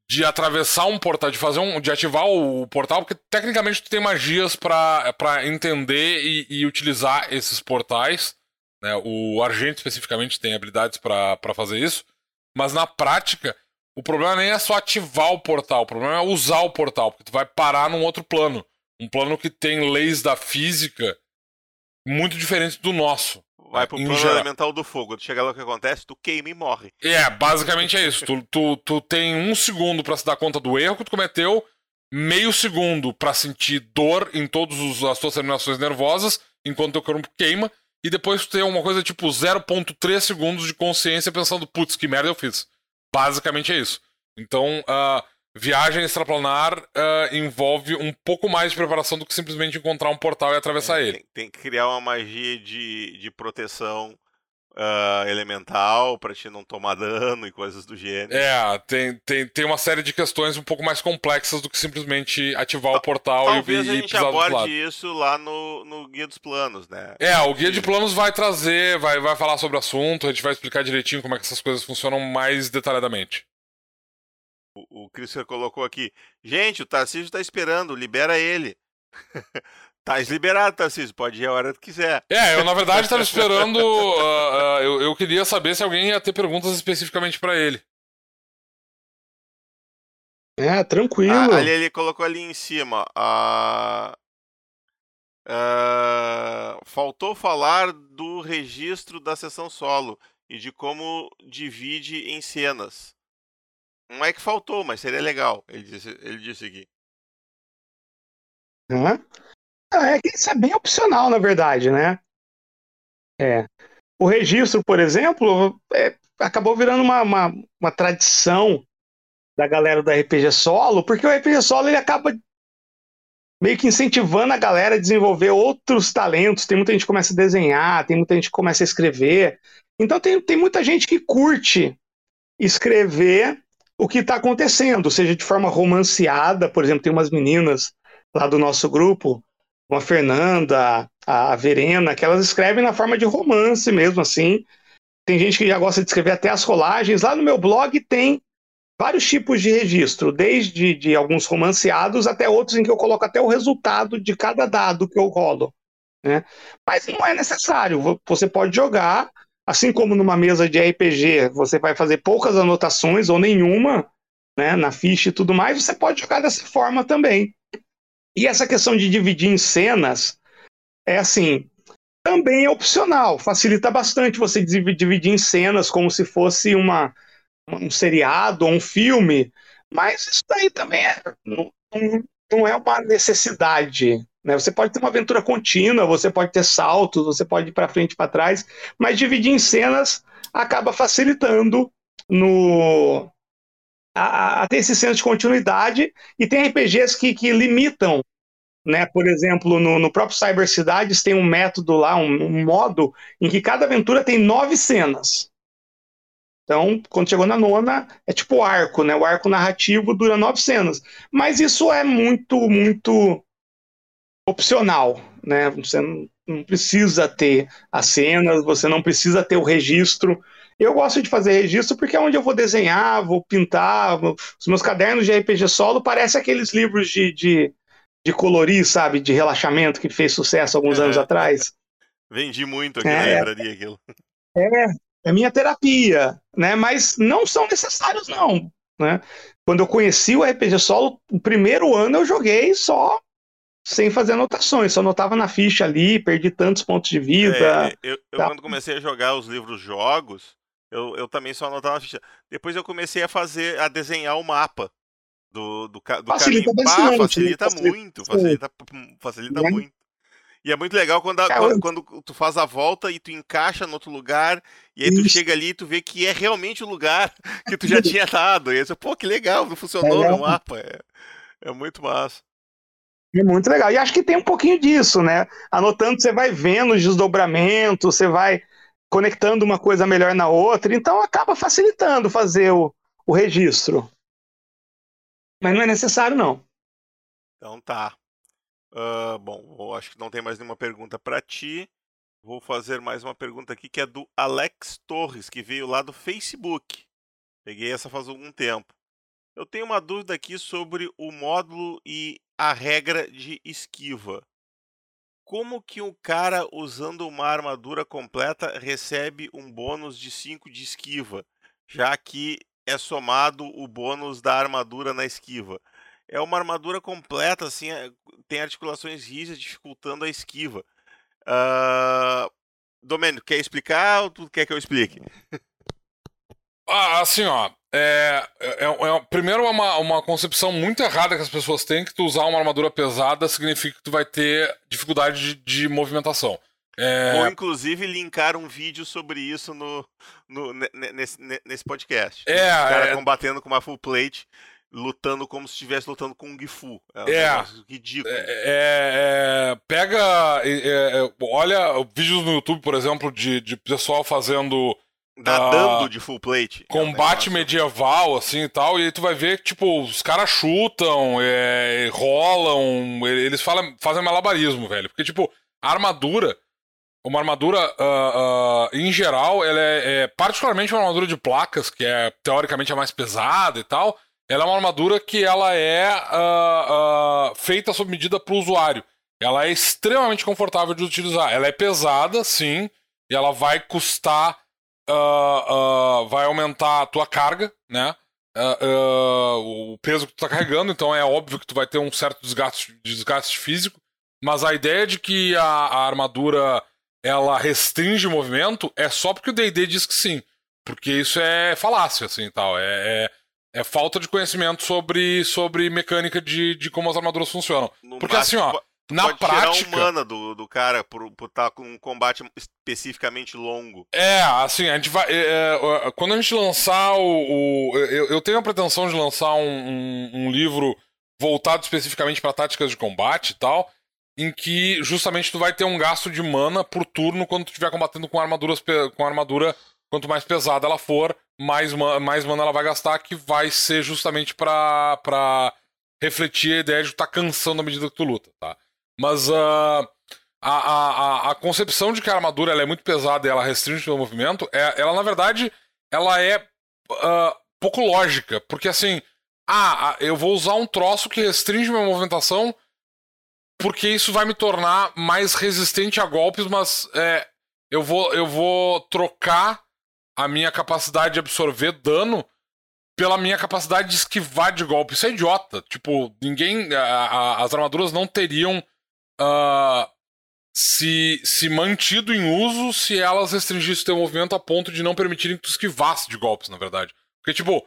de atravessar um portal, de fazer um. de ativar o, portal, porque tecnicamente tu tem magias para entender e, e, utilizar esses portais. Né? O Argento especificamente tem habilidades para fazer isso. Mas na prática, o problema nem é só ativar o portal, o problema é usar o portal, porque tu vai parar num outro plano. Um plano que tem leis da física muito diferente do nosso. Vai pro plano geral. elemental do fogo. Tu chega lá o que acontece, tu queima e morre. É, basicamente é isso. tu, tu, tu tem um segundo para se dar conta do erro que tu cometeu, meio segundo para sentir dor em todas as tuas terminações nervosas, enquanto teu corpo queima, e depois tu tem uma coisa tipo 0.3 segundos de consciência pensando, putz, que merda eu fiz. Basicamente é isso. Então, uh, viagem extraplanar uh, envolve um pouco mais de preparação do que simplesmente encontrar um portal e atravessar é, ele. Tem, tem, que criar uma magia de, de proteção uh, elemental para te não tomar dano e coisas do gênero. É, tem, tem, tem uma série de questões um pouco mais complexas do que simplesmente ativar o portal Talvez e, a gente aborde isso lá no, no Guia dos Planos, né? É, o Guia de Planos vai trazer, vai, vai falar sobre o assunto, a gente vai explicar direitinho como é que essas coisas funcionam mais detalhadamente. O, o Christopher colocou aqui. Gente, o Tarcísio tá esperando, libera ele. Tá liberado, Tarcísio. Pode ir a hora que quiser. É, eu na verdade estava esperando. Uh, uh, eu, eu, queria saber se alguém ia ter perguntas especificamente para ele. É, tranquilo. Ah, ali ele colocou ali em cima. Uh, faltou falar do registro da sessão solo e de como divide em cenas. Não é que faltou, mas seria legal. Ele disse, ele disse aqui. Uhum. É que isso é bem opcional, na verdade, né? É. O registro, por exemplo, é, acabou virando uma, uma, uma, tradição da galera do RPG solo, porque o RPG solo ele acaba meio que incentivando a galera a desenvolver outros talentos. Tem muita gente que começa a desenhar, tem muita gente que começa a escrever. Então tem, tem muita gente que curte escrever o que está acontecendo, seja de forma romanceada, por exemplo, tem umas meninas lá do nosso grupo a Fernanda, a Verena, que elas escrevem na forma de romance mesmo, assim. Tem gente que já gosta de escrever até as rolagens. Lá no meu blog tem vários tipos de registro, desde de alguns romanceados até outros em que eu coloco até o resultado de cada dado que eu rolo. Né? Mas não é necessário. Você pode jogar, assim como numa mesa de RPG, você vai fazer poucas anotações ou nenhuma né, na ficha e tudo mais, você pode jogar dessa forma também. E essa questão de dividir em cenas é assim, também é opcional, facilita bastante você dividir em cenas como se fosse uma, um seriado ou um filme, mas isso daí também é, não, não é uma necessidade. Né? Você pode ter uma aventura contínua, você pode ter saltos, você pode ir para frente e para trás, mas dividir em cenas acaba facilitando no, a, a ter esse senso de continuidade, e tem RPGs que, que limitam né? Por exemplo, no, no, próprio Cyber Cidades tem um método lá, um, um, modo, em que cada aventura tem nove cenas. Então, quando chegou na nona, é tipo arco, né? O arco narrativo dura nove cenas. Mas isso é muito, muito opcional, né? Você não, não precisa ter as cenas, você não precisa ter o registro. Eu gosto de fazer registro porque é onde eu vou desenhar, vou pintar. Os meus cadernos de RPG solo parecem aqueles livros de, de, de colorir, sabe? De relaxamento que fez sucesso alguns é. anos atrás. Vendi muito aqui é, na livraria aquilo. É, é minha terapia, né? Mas não são necessários, não. Né? Quando eu conheci o RPG solo, o primeiro ano eu joguei só sem fazer anotações, só anotava na ficha ali, perdi tantos pontos de vida. É, eu, eu quando comecei a jogar os livros jogos, eu, eu também só anotava na ficha. Depois eu comecei a fazer, a desenhar o mapa do, do, do facilita caminho. Bastante, ah, facilita, facilita muito, facilita, facilita é. muito. E é muito legal quando, a, quando, quando, tu faz a volta e tu encaixa no outro lugar, e aí tu Isso. chega ali e tu vê que é realmente o lugar que tu já tinha dado. E aí você, pô, que legal, funcionou é, no mapa. É, é muito massa. É muito legal. E acho que tem um pouquinho disso, né? Anotando, você vai vendo os desdobramentos, você vai conectando uma coisa melhor na outra, então acaba facilitando fazer o, o registro. Mas não é necessário, não. Então tá. Uh, bom, acho que não tem mais nenhuma pergunta para ti. Vou fazer mais uma pergunta aqui que é do Alex Torres, que veio lá do Facebook. Peguei essa faz algum tempo. Eu tenho uma dúvida aqui sobre o módulo e a regra de esquiva. Como que um cara usando uma armadura completa recebe um bônus de 5 de esquiva, já que é somado o bônus da armadura na esquiva? É uma armadura completa, assim, é, tem articulações rígidas dificultando a esquiva. Uh... Quer explicar ou tu quer que eu explique? Ah, assim, ó. É, é, é, primeiro, é uma, uma concepção muito errada que as pessoas têm que tu usar uma armadura pesada significa que tu vai ter dificuldade de, de movimentação. É... Vou, inclusive, linkar um vídeo sobre isso no, no nesse, nesse podcast. É, o cara é... combatendo com uma full plate lutando como se estivesse lutando com um Gifu. É, um é ridículo. É, é, é pega. É, olha vídeos no YouTube, por exemplo, de, de pessoal fazendo. Nadando uh, de full plate. Combate medieval, assim e tal. E aí tu vai ver que, tipo, os caras chutam, rolam. Eles falam, fazem malabarismo, velho. Porque, tipo, a armadura. Uma armadura, uh, uh, em geral, ela é, é, particularmente uma armadura de placas, que é teoricamente a mais pesada e tal. Ela é uma armadura que ela é uh, uh, feita sob medida para o usuário. Ela é extremamente confortável de utilizar. Ela é pesada, sim, e ela vai custar, uh, vai aumentar a tua carga, né? o peso que tu está carregando, então é óbvio que tu vai ter um certo desgaste, desgaste físico. Mas a ideia de que a, a armadura ela restringe o movimento é só porque o D&D diz que sim. Porque isso é falácia, assim, tal. é, é é falta de conhecimento sobre, sobre mecânica de, de como as armaduras funcionam. No Porque assim, ó, na pode prática. Tirar humana do, do cara por estar tá com um combate especificamente longo. É, assim, a gente vai. É, é, quando a gente lançar o. o eu, eu, tenho a pretensão de lançar um, um, um livro voltado especificamente para táticas de combate e tal. Em que justamente tu vai ter um gasto de mana por turno quando tu estiver combatendo com armaduras com armadura quanto mais pesada ela for, mais, mais mana ela vai gastar, que vai ser justamente pra, pra refletir a ideia de estar tá cansando à medida que tu luta, tá? Mas uh, a, a, a, concepção de que a armadura ela é muito pesada e ela restringe o movimento, é, ela na verdade ela é uh, pouco lógica, porque assim, ah, eu vou usar um troço que restringe minha movimentação porque isso vai me tornar mais resistente a golpes, mas é, eu, vou, eu vou trocar a minha capacidade de absorver dano pela minha capacidade de esquivar de golpe. Isso é idiota. Tipo, ninguém. A, a, as armaduras não teriam uh, se, se mantido em uso se elas restringissem o teu movimento a ponto de não permitirem que tu esquivasse de golpes, na verdade. Porque, tipo,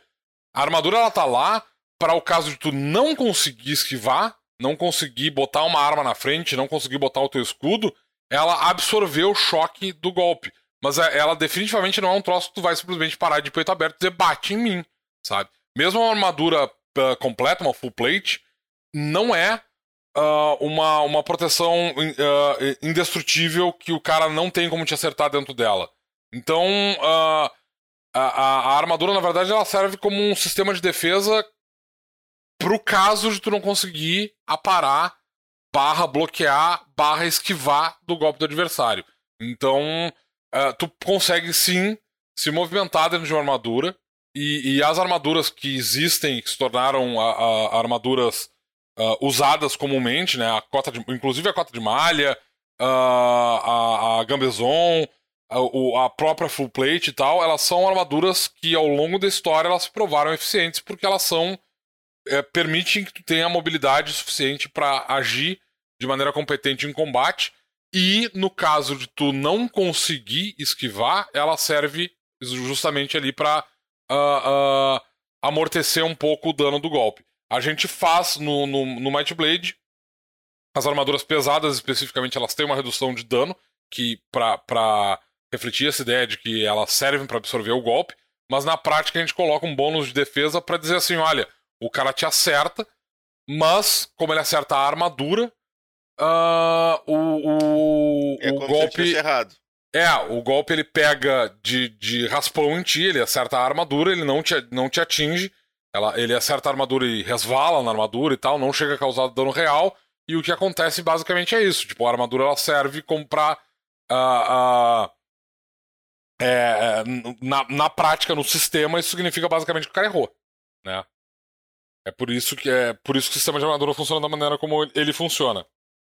a armadura ela tá lá para o caso de tu não conseguir esquivar, não conseguir botar uma arma na frente, não conseguir botar o teu escudo, ela absorveu o choque do golpe. Mas é, ela definitivamente não é um troço que tu vai simplesmente parar de peito aberto e dizer bate em mim, sabe? Mesmo uma armadura uh, completa, uma full plate, não é uh, uma, uma proteção uh, indestrutível que o cara não tem como te acertar dentro dela. Então, a, a, armadura, na verdade, ela serve como um sistema de defesa pro caso de tu não conseguir aparar, barra bloquear, barra esquivar do golpe do adversário. Então, uh, tu consegue sim se movimentar dentro de uma armadura. E, e as armaduras que existem, que se tornaram a, a, armaduras uh, usadas comumente, né? A cota de, inclusive a cota de malha, uh, a, a Gambezon, a, a, própria full plate e tal, elas são armaduras que ao longo da história elas se provaram eficientes porque elas são é, permitem que tu tenha mobilidade suficiente para agir de maneira competente em combate e no caso de tu não conseguir esquivar, ela serve justamente ali para uh, uh, amortecer um pouco o dano do golpe. A gente faz no, no, no Might Blade, as armaduras pesadas especificamente, elas têm uma redução de dano, que para refletir essa ideia de que elas servem para absorver o golpe, mas na prática a gente coloca um bônus de defesa para dizer assim: olha, o cara te acerta, mas como ele acerta a armadura, Uh, o, o, é o golpe. errado. É, o golpe ele pega de, de raspão em ti, ele acerta a armadura, ele não te, não te atinge. Ela, ele acerta a armadura e resvala na armadura e tal, não chega a causar dano real. E o que acontece basicamente é isso. Tipo, a armadura ela serve como pra. Uh, uh, é, na, na prática, no sistema, isso significa basicamente que o cara errou. Né? É por isso que é por isso que o sistema de armadura funciona da maneira como ele funciona.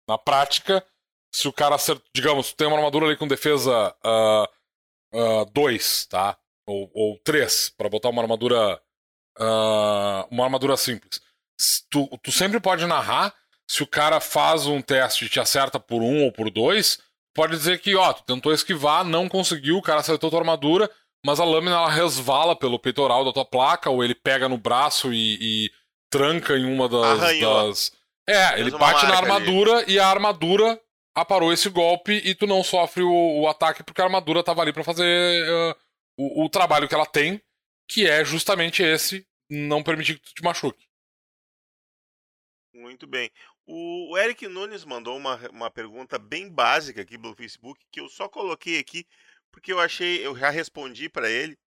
Na prática, se o cara acerta, digamos, tem uma armadura ali com defesa 2, uh, uh, tá? Ou 3, para botar uma armadura. Uh, uma armadura simples. Tu, tu sempre pode narrar se o cara faz um teste e te acerta por um ou por dois, pode dizer que, ó, tu tentou esquivar, não conseguiu, o cara acertou tua armadura, mas a lâmina ela resvala pelo peitoral da tua placa, ou ele pega no braço e, e tranca em uma das, das, é, ele bate na armadura ali. e a armadura aparou esse golpe e tu não sofre o, o ataque porque a armadura tava ali para fazer uh, o, o, trabalho que ela tem, que é justamente esse, não permitir que tu te machuque. Muito bem. O Eric Nunes mandou uma, uma pergunta bem básica aqui pelo Facebook, que eu só coloquei aqui porque eu achei, eu já respondi para ele.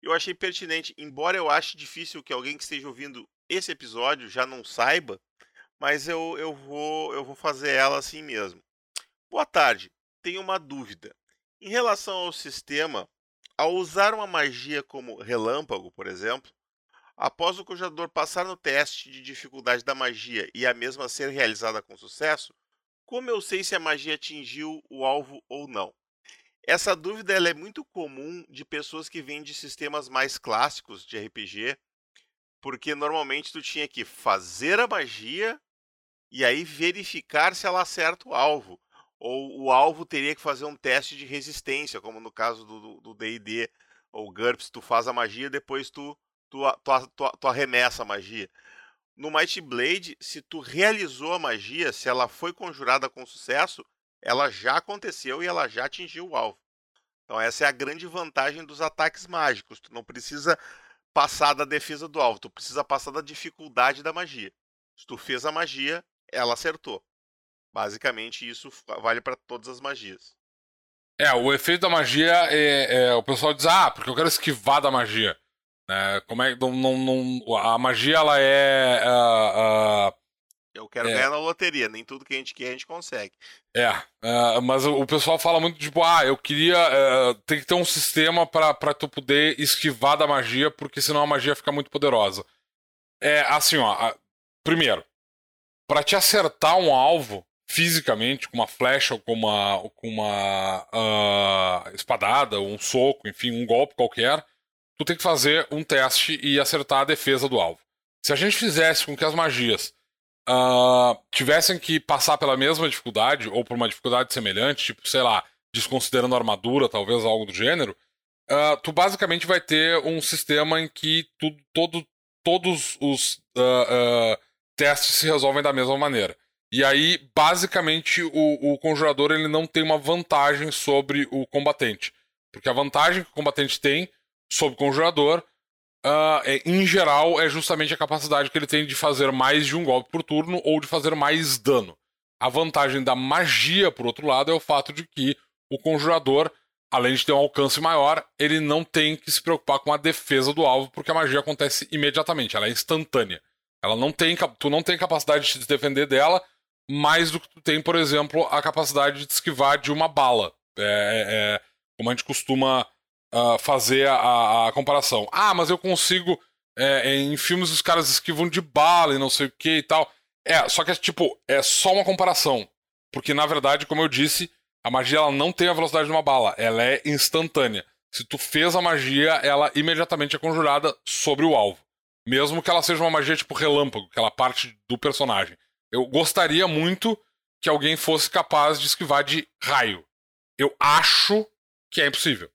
Eu achei pertinente, embora eu ache difícil que alguém que esteja ouvindo esse episódio já não saiba, mas eu, eu, vou, eu vou fazer ela assim mesmo. Boa tarde, tenho uma dúvida. Em relação ao sistema, ao usar uma magia como relâmpago, por exemplo, após o conjurador passar no teste de dificuldade da magia e a mesma ser realizada com sucesso, como eu sei se a magia atingiu o alvo ou não? Essa dúvida é muito comum de pessoas que vêm de sistemas mais clássicos de RPG, porque normalmente tu tinha que fazer a magia e aí verificar se ela acerta o alvo ou o alvo teria que fazer um teste de resistência, como no caso do D&D ou GURPS, tu faz a magia, depois tu, tu, tu, tu, tu arremessa a magia. No Might Blade, se tu realizou a magia, se ela foi conjurada com sucesso, ela já aconteceu e ela já atingiu o alvo. Então essa é a grande vantagem dos ataques mágicos. Tu não precisa passar da defesa do alvo, tu precisa passar da dificuldade da magia. Se tu fez a magia, ela acertou. Basicamente, isso vale para todas as magias. É, o efeito da magia é, é, O pessoal diz, ah, porque eu quero esquivar da magia. É, como é não, não, não, A magia, ela é. Uh, uh, eu quero é, ganhar na loteria, nem tudo que a gente quer a gente consegue. É, uh, mas o, o, pessoal fala muito tipo, ah, eu queria. Uh, tem que ter um sistema para tu poder esquivar da magia, porque senão a magia fica muito poderosa. É assim, ó. Primeiro, para te acertar um alvo, fisicamente, com uma flecha ou com uma, com uma uh, espadada, ou um soco, enfim, um golpe qualquer, tu tem que fazer um teste e acertar a defesa do alvo. Se a gente fizesse com que as magias uh, tivessem que passar pela mesma dificuldade, ou por uma dificuldade semelhante, tipo, sei lá, desconsiderando armadura, talvez algo do gênero, uh, tu basicamente vai ter um sistema em que tu, todo, todos os testes se resolvem da mesma maneira. E aí, basicamente, o, o conjurador ele não tem uma vantagem sobre o combatente. Porque a vantagem que o combatente tem sobre o conjurador, uh, é, em geral, é justamente a capacidade que ele tem de fazer mais de um golpe por turno ou de fazer mais dano. A vantagem da magia, por outro lado, é o fato de que o conjurador, além de ter um alcance maior, ele não tem que se preocupar com a defesa do alvo, porque a magia acontece imediatamente, ela é instantânea. Ela não tem, tu não tem capacidade de se defender dela, mais do que tu tem, por exemplo, a capacidade de esquivar de uma bala. É, é, é como a gente costuma uh, fazer a, a, comparação. Ah, mas eu consigo. É, em filmes os caras esquivam de bala e não sei o que e tal. É, só que é tipo, é só uma comparação. Porque na verdade, como eu disse, a magia ela não tem a velocidade de uma bala, ela é instantânea. Se tu fez a magia, ela imediatamente é conjurada sobre o alvo. Mesmo que ela seja uma magia tipo relâmpago, que ela parte do personagem. Eu gostaria muito que alguém fosse capaz de esquivar de raio. Eu acho que é impossível.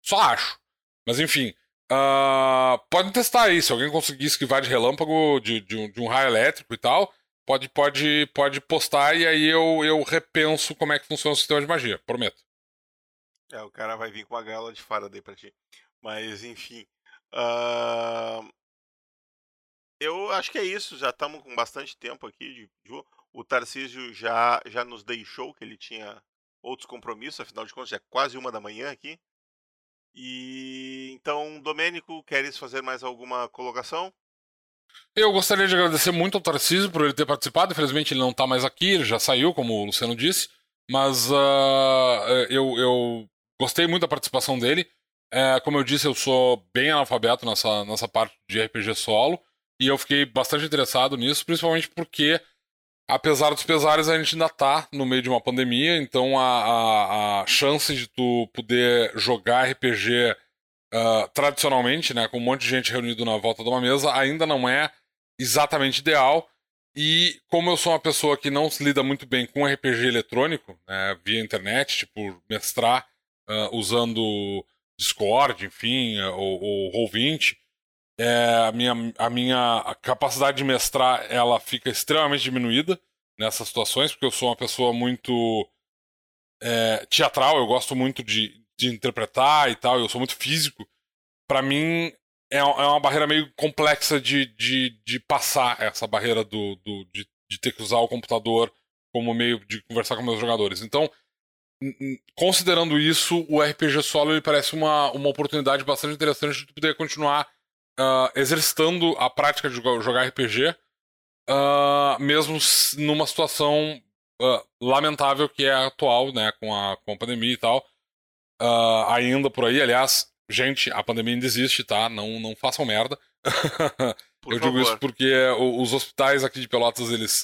Só acho. Mas enfim. Uh, podem testar aí. Se alguém conseguir esquivar de relâmpago, de, de, um, de um raio elétrico e tal, pode, pode, pode postar e aí eu, eu repenso como é que funciona o sistema de magia. Prometo. É, o cara vai vir com uma gaiola de Faraday pra ti. Mas enfim. Uh, eu acho que é isso. Já estamos com bastante tempo aqui de O Tarcísio já, já nos deixou que ele tinha outros compromissos, afinal de contas, já é quase uma da manhã aqui. E então, Domênico, queres fazer mais alguma colocação? Eu gostaria de agradecer muito ao Tarcísio por ele ter participado. Infelizmente, ele não está mais aqui, ele já saiu, como o Luciano disse. Mas uh, eu, eu gostei muito da participação dele. É, como eu disse, eu sou bem analfabeto nessa, nessa parte de RPG solo. E eu fiquei bastante interessado nisso, principalmente porque, apesar dos pesares, a gente ainda tá no meio de uma pandemia, então a, a, a chance de tu poder jogar RPG uh, ah, tradicionalmente, né, com um monte de gente reunido na volta de uma mesa, ainda não é exatamente ideal. E como eu sou uma pessoa que não se lida muito bem com RPG eletrônico, né, via internet, tipo, mestrar uh, usando Discord, enfim, ou, ou Roll20, é, a, minha, a minha capacidade de mestrar ela fica extremamente diminuída nessas situações, porque eu sou uma pessoa muito é, teatral, eu gosto muito de, de interpretar e tal, eu sou muito físico. Para mim, é, é uma barreira meio complexa de, de, de passar essa barreira do, do de, de ter que usar o computador como meio de conversar com meus jogadores. Então, considerando isso, o RPG solo ele parece uma, uma oportunidade bastante interessante de poder continuar uh, exercitando a prática de jogar RPG, uh, ah, mesmo numa situação uh, lamentável que é a atual, né, com a, com a pandemia e tal. ainda por aí, aliás, gente, a pandemia ainda existe, tá? Não, não façam merda. eu favor. digo isso porque os hospitais aqui de Pelotas, eles.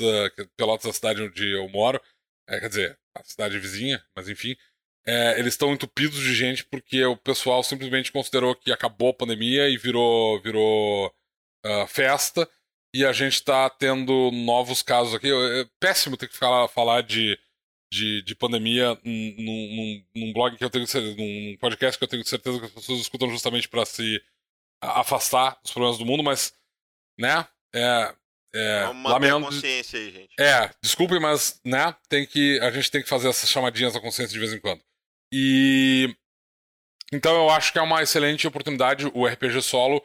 Pelotas é a cidade onde eu moro, é, quer dizer, a cidade vizinha, mas enfim, é, eles estão entupidos de gente porque o pessoal simplesmente considerou que acabou a pandemia e virou, virou uh, festa. E a gente está tendo novos casos aqui. É péssimo ter que falar, falar de, de, de pandemia num, num, num, blog que eu tenho num podcast que eu tenho certeza que as pessoas escutam justamente para se afastar dos problemas do mundo, mas, né? É, é, Vamos lamento... consciência aí, gente. É, desculpem, mas, né? Tem que, a gente tem que fazer essas chamadinhas da consciência de vez em quando. E então eu acho que é uma excelente oportunidade o RPG solo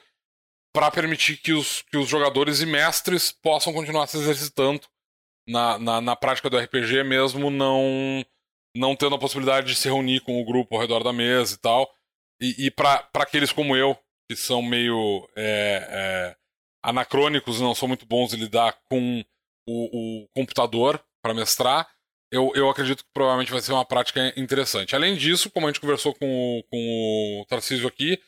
para permitir que os, que os jogadores e mestres possam continuar se exercitando na, na, na, prática do RPG, mesmo não não tendo a possibilidade de se reunir com o grupo ao redor da mesa e tal. E, e para aqueles como eu, que são meio é, é, anacrônicos e não são muito bons em lidar com o, o computador para mestrar, eu, eu acredito que provavelmente vai ser uma prática interessante. Além disso, como a gente conversou com o, com o Tarcísio aqui,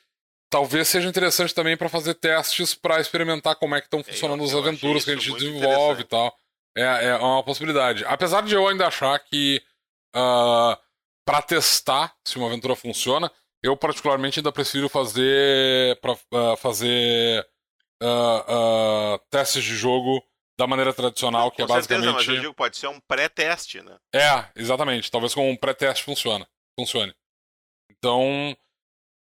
talvez seja interessante também para fazer testes para experimentar como é que estão é, funcionando eu, as aventuras que a gente desenvolve e tal. É, é uma possibilidade. Apesar de eu ainda achar que uh, ah, para testar se uma aventura funciona, eu particularmente ainda prefiro fazer para uh, ah, fazer uh, testes de jogo da maneira tradicional, que é basicamente. Certeza, mas eu digo, pode ser um pré-teste, né? É, exatamente. Talvez com um pré-teste funcione. funcione. Então,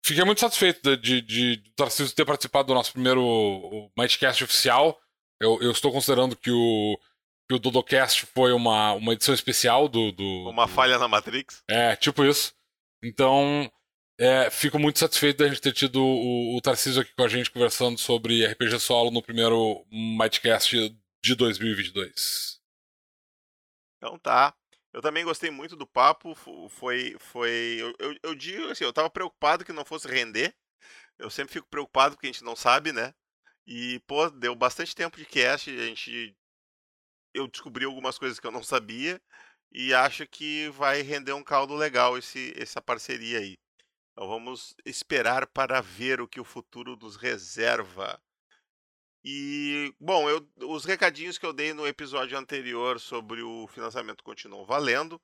fiquei muito satisfeito de, de, de Tarcísio ter participado do nosso primeiro Mightcast oficial. Eu, eu estou considerando que o, que o Dodocast foi uma, uma edição especial do, do. Uma do... falha na Matrix? É, tipo isso. Então, é, fico muito satisfeito da gente ter tido o, o Tarcísio aqui com a gente conversando sobre RPG solo no primeiro Mightcast de 2022. Então tá. Eu também gostei muito do papo. Foi. foi eu, eu, eu, digo assim, eu tava preocupado que não fosse render. Eu sempre fico preocupado porque a gente não sabe, né? E, pô, deu bastante tempo de cast. A gente. Eu descobri algumas coisas que eu não sabia. E acho que vai render um caldo legal esse, essa parceria aí. Então vamos esperar para ver o que o futuro nos reserva. E, bom, eu, os recadinhos que eu dei no episódio anterior sobre o financiamento continuam valendo.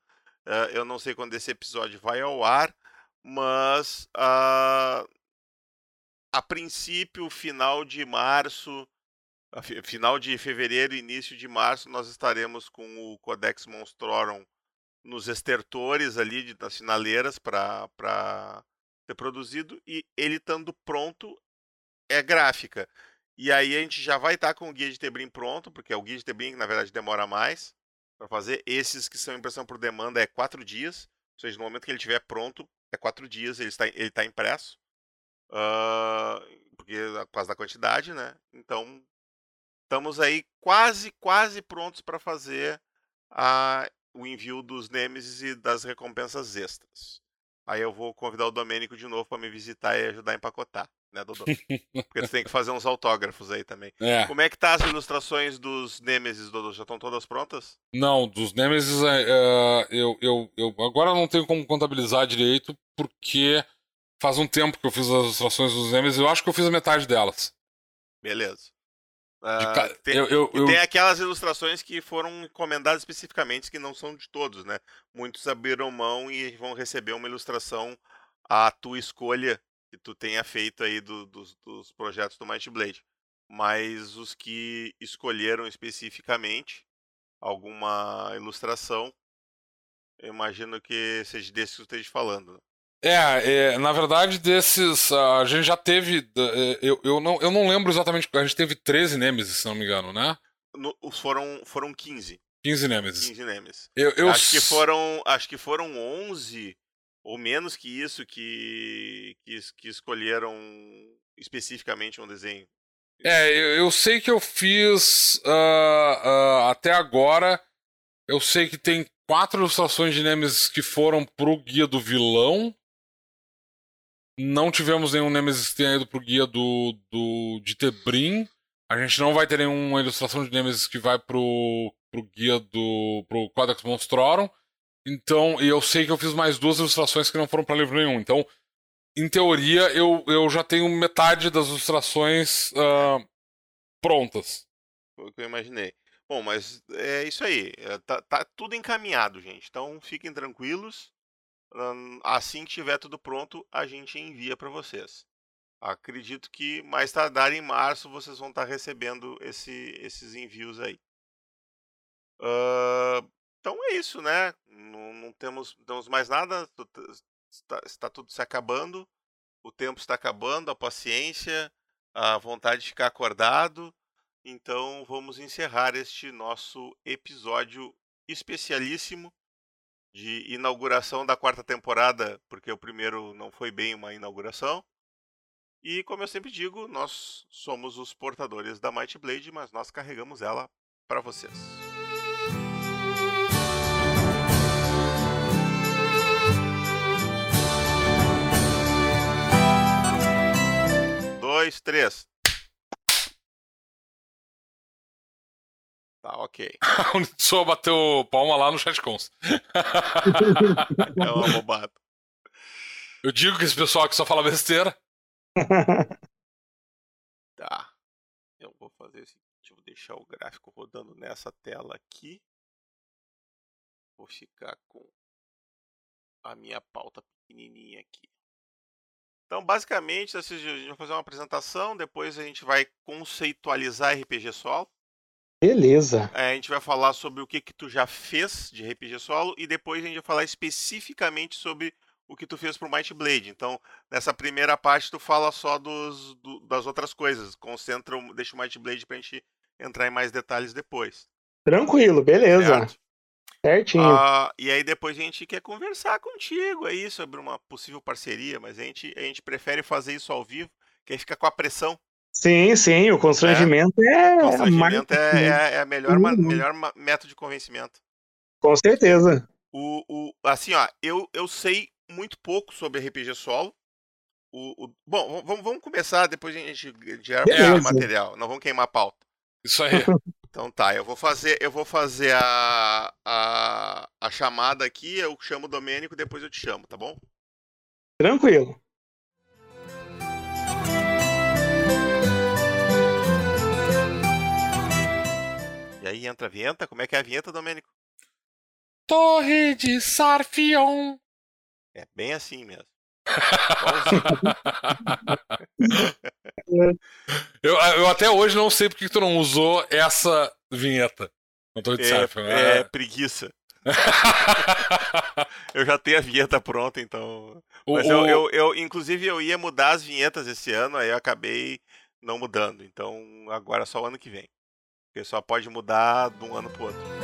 Uh, eu não sei quando esse episódio vai ao ar, mas uh, a princípio, final de março, final de fevereiro, início de março, nós estaremos com o Codex Monstrorum nos estertores ali, nas finaleiras, para ser produzido. E ele estando pronto, é gráfica. E aí a gente já vai estar tá com o guia de Tebrim pronto, porque é o guia de Tebrim que na verdade demora mais para fazer. Esses que são impressão por demanda é quatro dias. Ou seja, no momento que ele estiver pronto, é quatro dias, ele está, ele está impresso. Uh, porque por causa da quantidade, né? Então, estamos aí quase, quase prontos para fazer a, o envio dos Nemesis e das recompensas extras. Aí eu vou convidar o Domênico de novo para me visitar e ajudar a empacotar né, Dodô? Porque tu tem que fazer uns autógrafos aí também. É. Como é que tá as ilustrações dos Nemesis, Dodô? Já estão todas prontas? Não, dos Nemesis é, é, eu, eu, eu agora não tenho como contabilizar direito, porque faz um tempo que eu fiz as ilustrações dos Nemesis, eu acho que eu fiz a metade delas. Beleza. Uh, tem, eu, eu, eu... tem aquelas ilustrações que foram encomendadas especificamente, que não são de todos, né? Muitos abriram mão e vão receber uma ilustração à tua escolha que tu tenha feito aí do, dos, dos projetos do Might Blade. Mas os que escolheram especificamente alguma ilustração, eu imagino que seja desses que tu esteja falando. Né? É, é, na verdade, desses. A gente já teve. É, eu, eu, não, eu não lembro exatamente. A gente teve 13 Nemesis, se não me engano, né? No, foram, foram 15. 15 Nemesis. 15 Nemesis. Eu, eu... Acho, que foram, acho que foram 11 ou menos que isso que, que, que escolheram especificamente um desenho? É, eu, eu sei que eu fiz uh, uh, até agora. Eu sei que tem quatro ilustrações de Nemesis que foram pro guia do vilão. Não tivemos nenhum Nemesis que tenha ido pro guia do, do de Tebrim. A gente não vai ter nenhuma ilustração de Nemesis que vai pro, pro guia do. pro Codex Monstrorum. Então, e eu sei que eu fiz mais duas ilustrações que não foram para livro nenhum. Então, em teoria, eu, eu já tenho metade das ilustrações uh, prontas. Foi o que eu imaginei. Bom, mas é isso aí. É, tá, tá tudo encaminhado, gente. Então fiquem tranquilos. Assim que tiver tudo pronto, a gente envia para vocês. Acredito que mais tardar em março vocês vão estar tá recebendo esse, esses envios aí. Uh, então é isso, né? Não, não temos, temos mais nada. Está, está tudo se acabando. O tempo está acabando, a paciência, a vontade de ficar acordado. Então vamos encerrar este nosso episódio especialíssimo de inauguração da quarta temporada, porque o primeiro não foi bem uma inauguração. E como eu sempre digo, nós somos os portadores da Might Blade, mas nós carregamos ela para vocês. Dois, três. Tá, ok. o Nitsuo bateu palma lá no chat cons. é uma bobada. Eu digo que esse pessoal que só fala besteira. tá. Eu vou fazer o seguinte, vou deixar o gráfico rodando nessa tela aqui. Vou ficar com a minha pauta pequenininha aqui. Então, basicamente, a gente vai fazer uma apresentação, depois a gente vai conceitualizar RPG solo. Beleza. É, a gente vai falar sobre o que que tu já fez de RPG solo e depois a gente vai falar especificamente sobre o que tu fez pro Might Blade. Então, nessa primeira parte tu fala só dos, do, das outras coisas, concentra, deixa o Might Blade pra gente entrar em mais detalhes depois. Tranquilo, beleza. Certo? Certinho. Ah, e aí depois a gente quer conversar contigo aí sobre uma possível parceria, mas a gente, a gente prefere fazer isso ao vivo, que aí fica com a pressão Sim, sim, o constrangimento é. é constrangimento é, é, é, a melhor, uhum. melhor método de convencimento. Com certeza. O, o, assim, ó, eu, eu sei muito pouco sobre RPG solo. O, o, bom, vamos, vamos começar, depois a gente gera o material. Não vamos queimar a pauta. Isso aí. Então tá, eu vou fazer, eu vou fazer a, a, a chamada aqui, eu chamo o Domênico, depois eu te chamo, tá bom? Tranquilo. E aí entra a vinheta. Como é que é a vinheta, Domênico? Torre de Sarfion. É bem assim mesmo. Eu, eu até hoje não sei porque tu não usou essa vinheta. De é, Sarfion. É, é preguiça. eu já tenho a vinheta pronta, então. Mas o, eu, eu, eu, inclusive, eu ia mudar as vinhetas esse ano, aí eu acabei não mudando. Então, agora é só o ano que vem. Porque só pode mudar de um ano pro outro.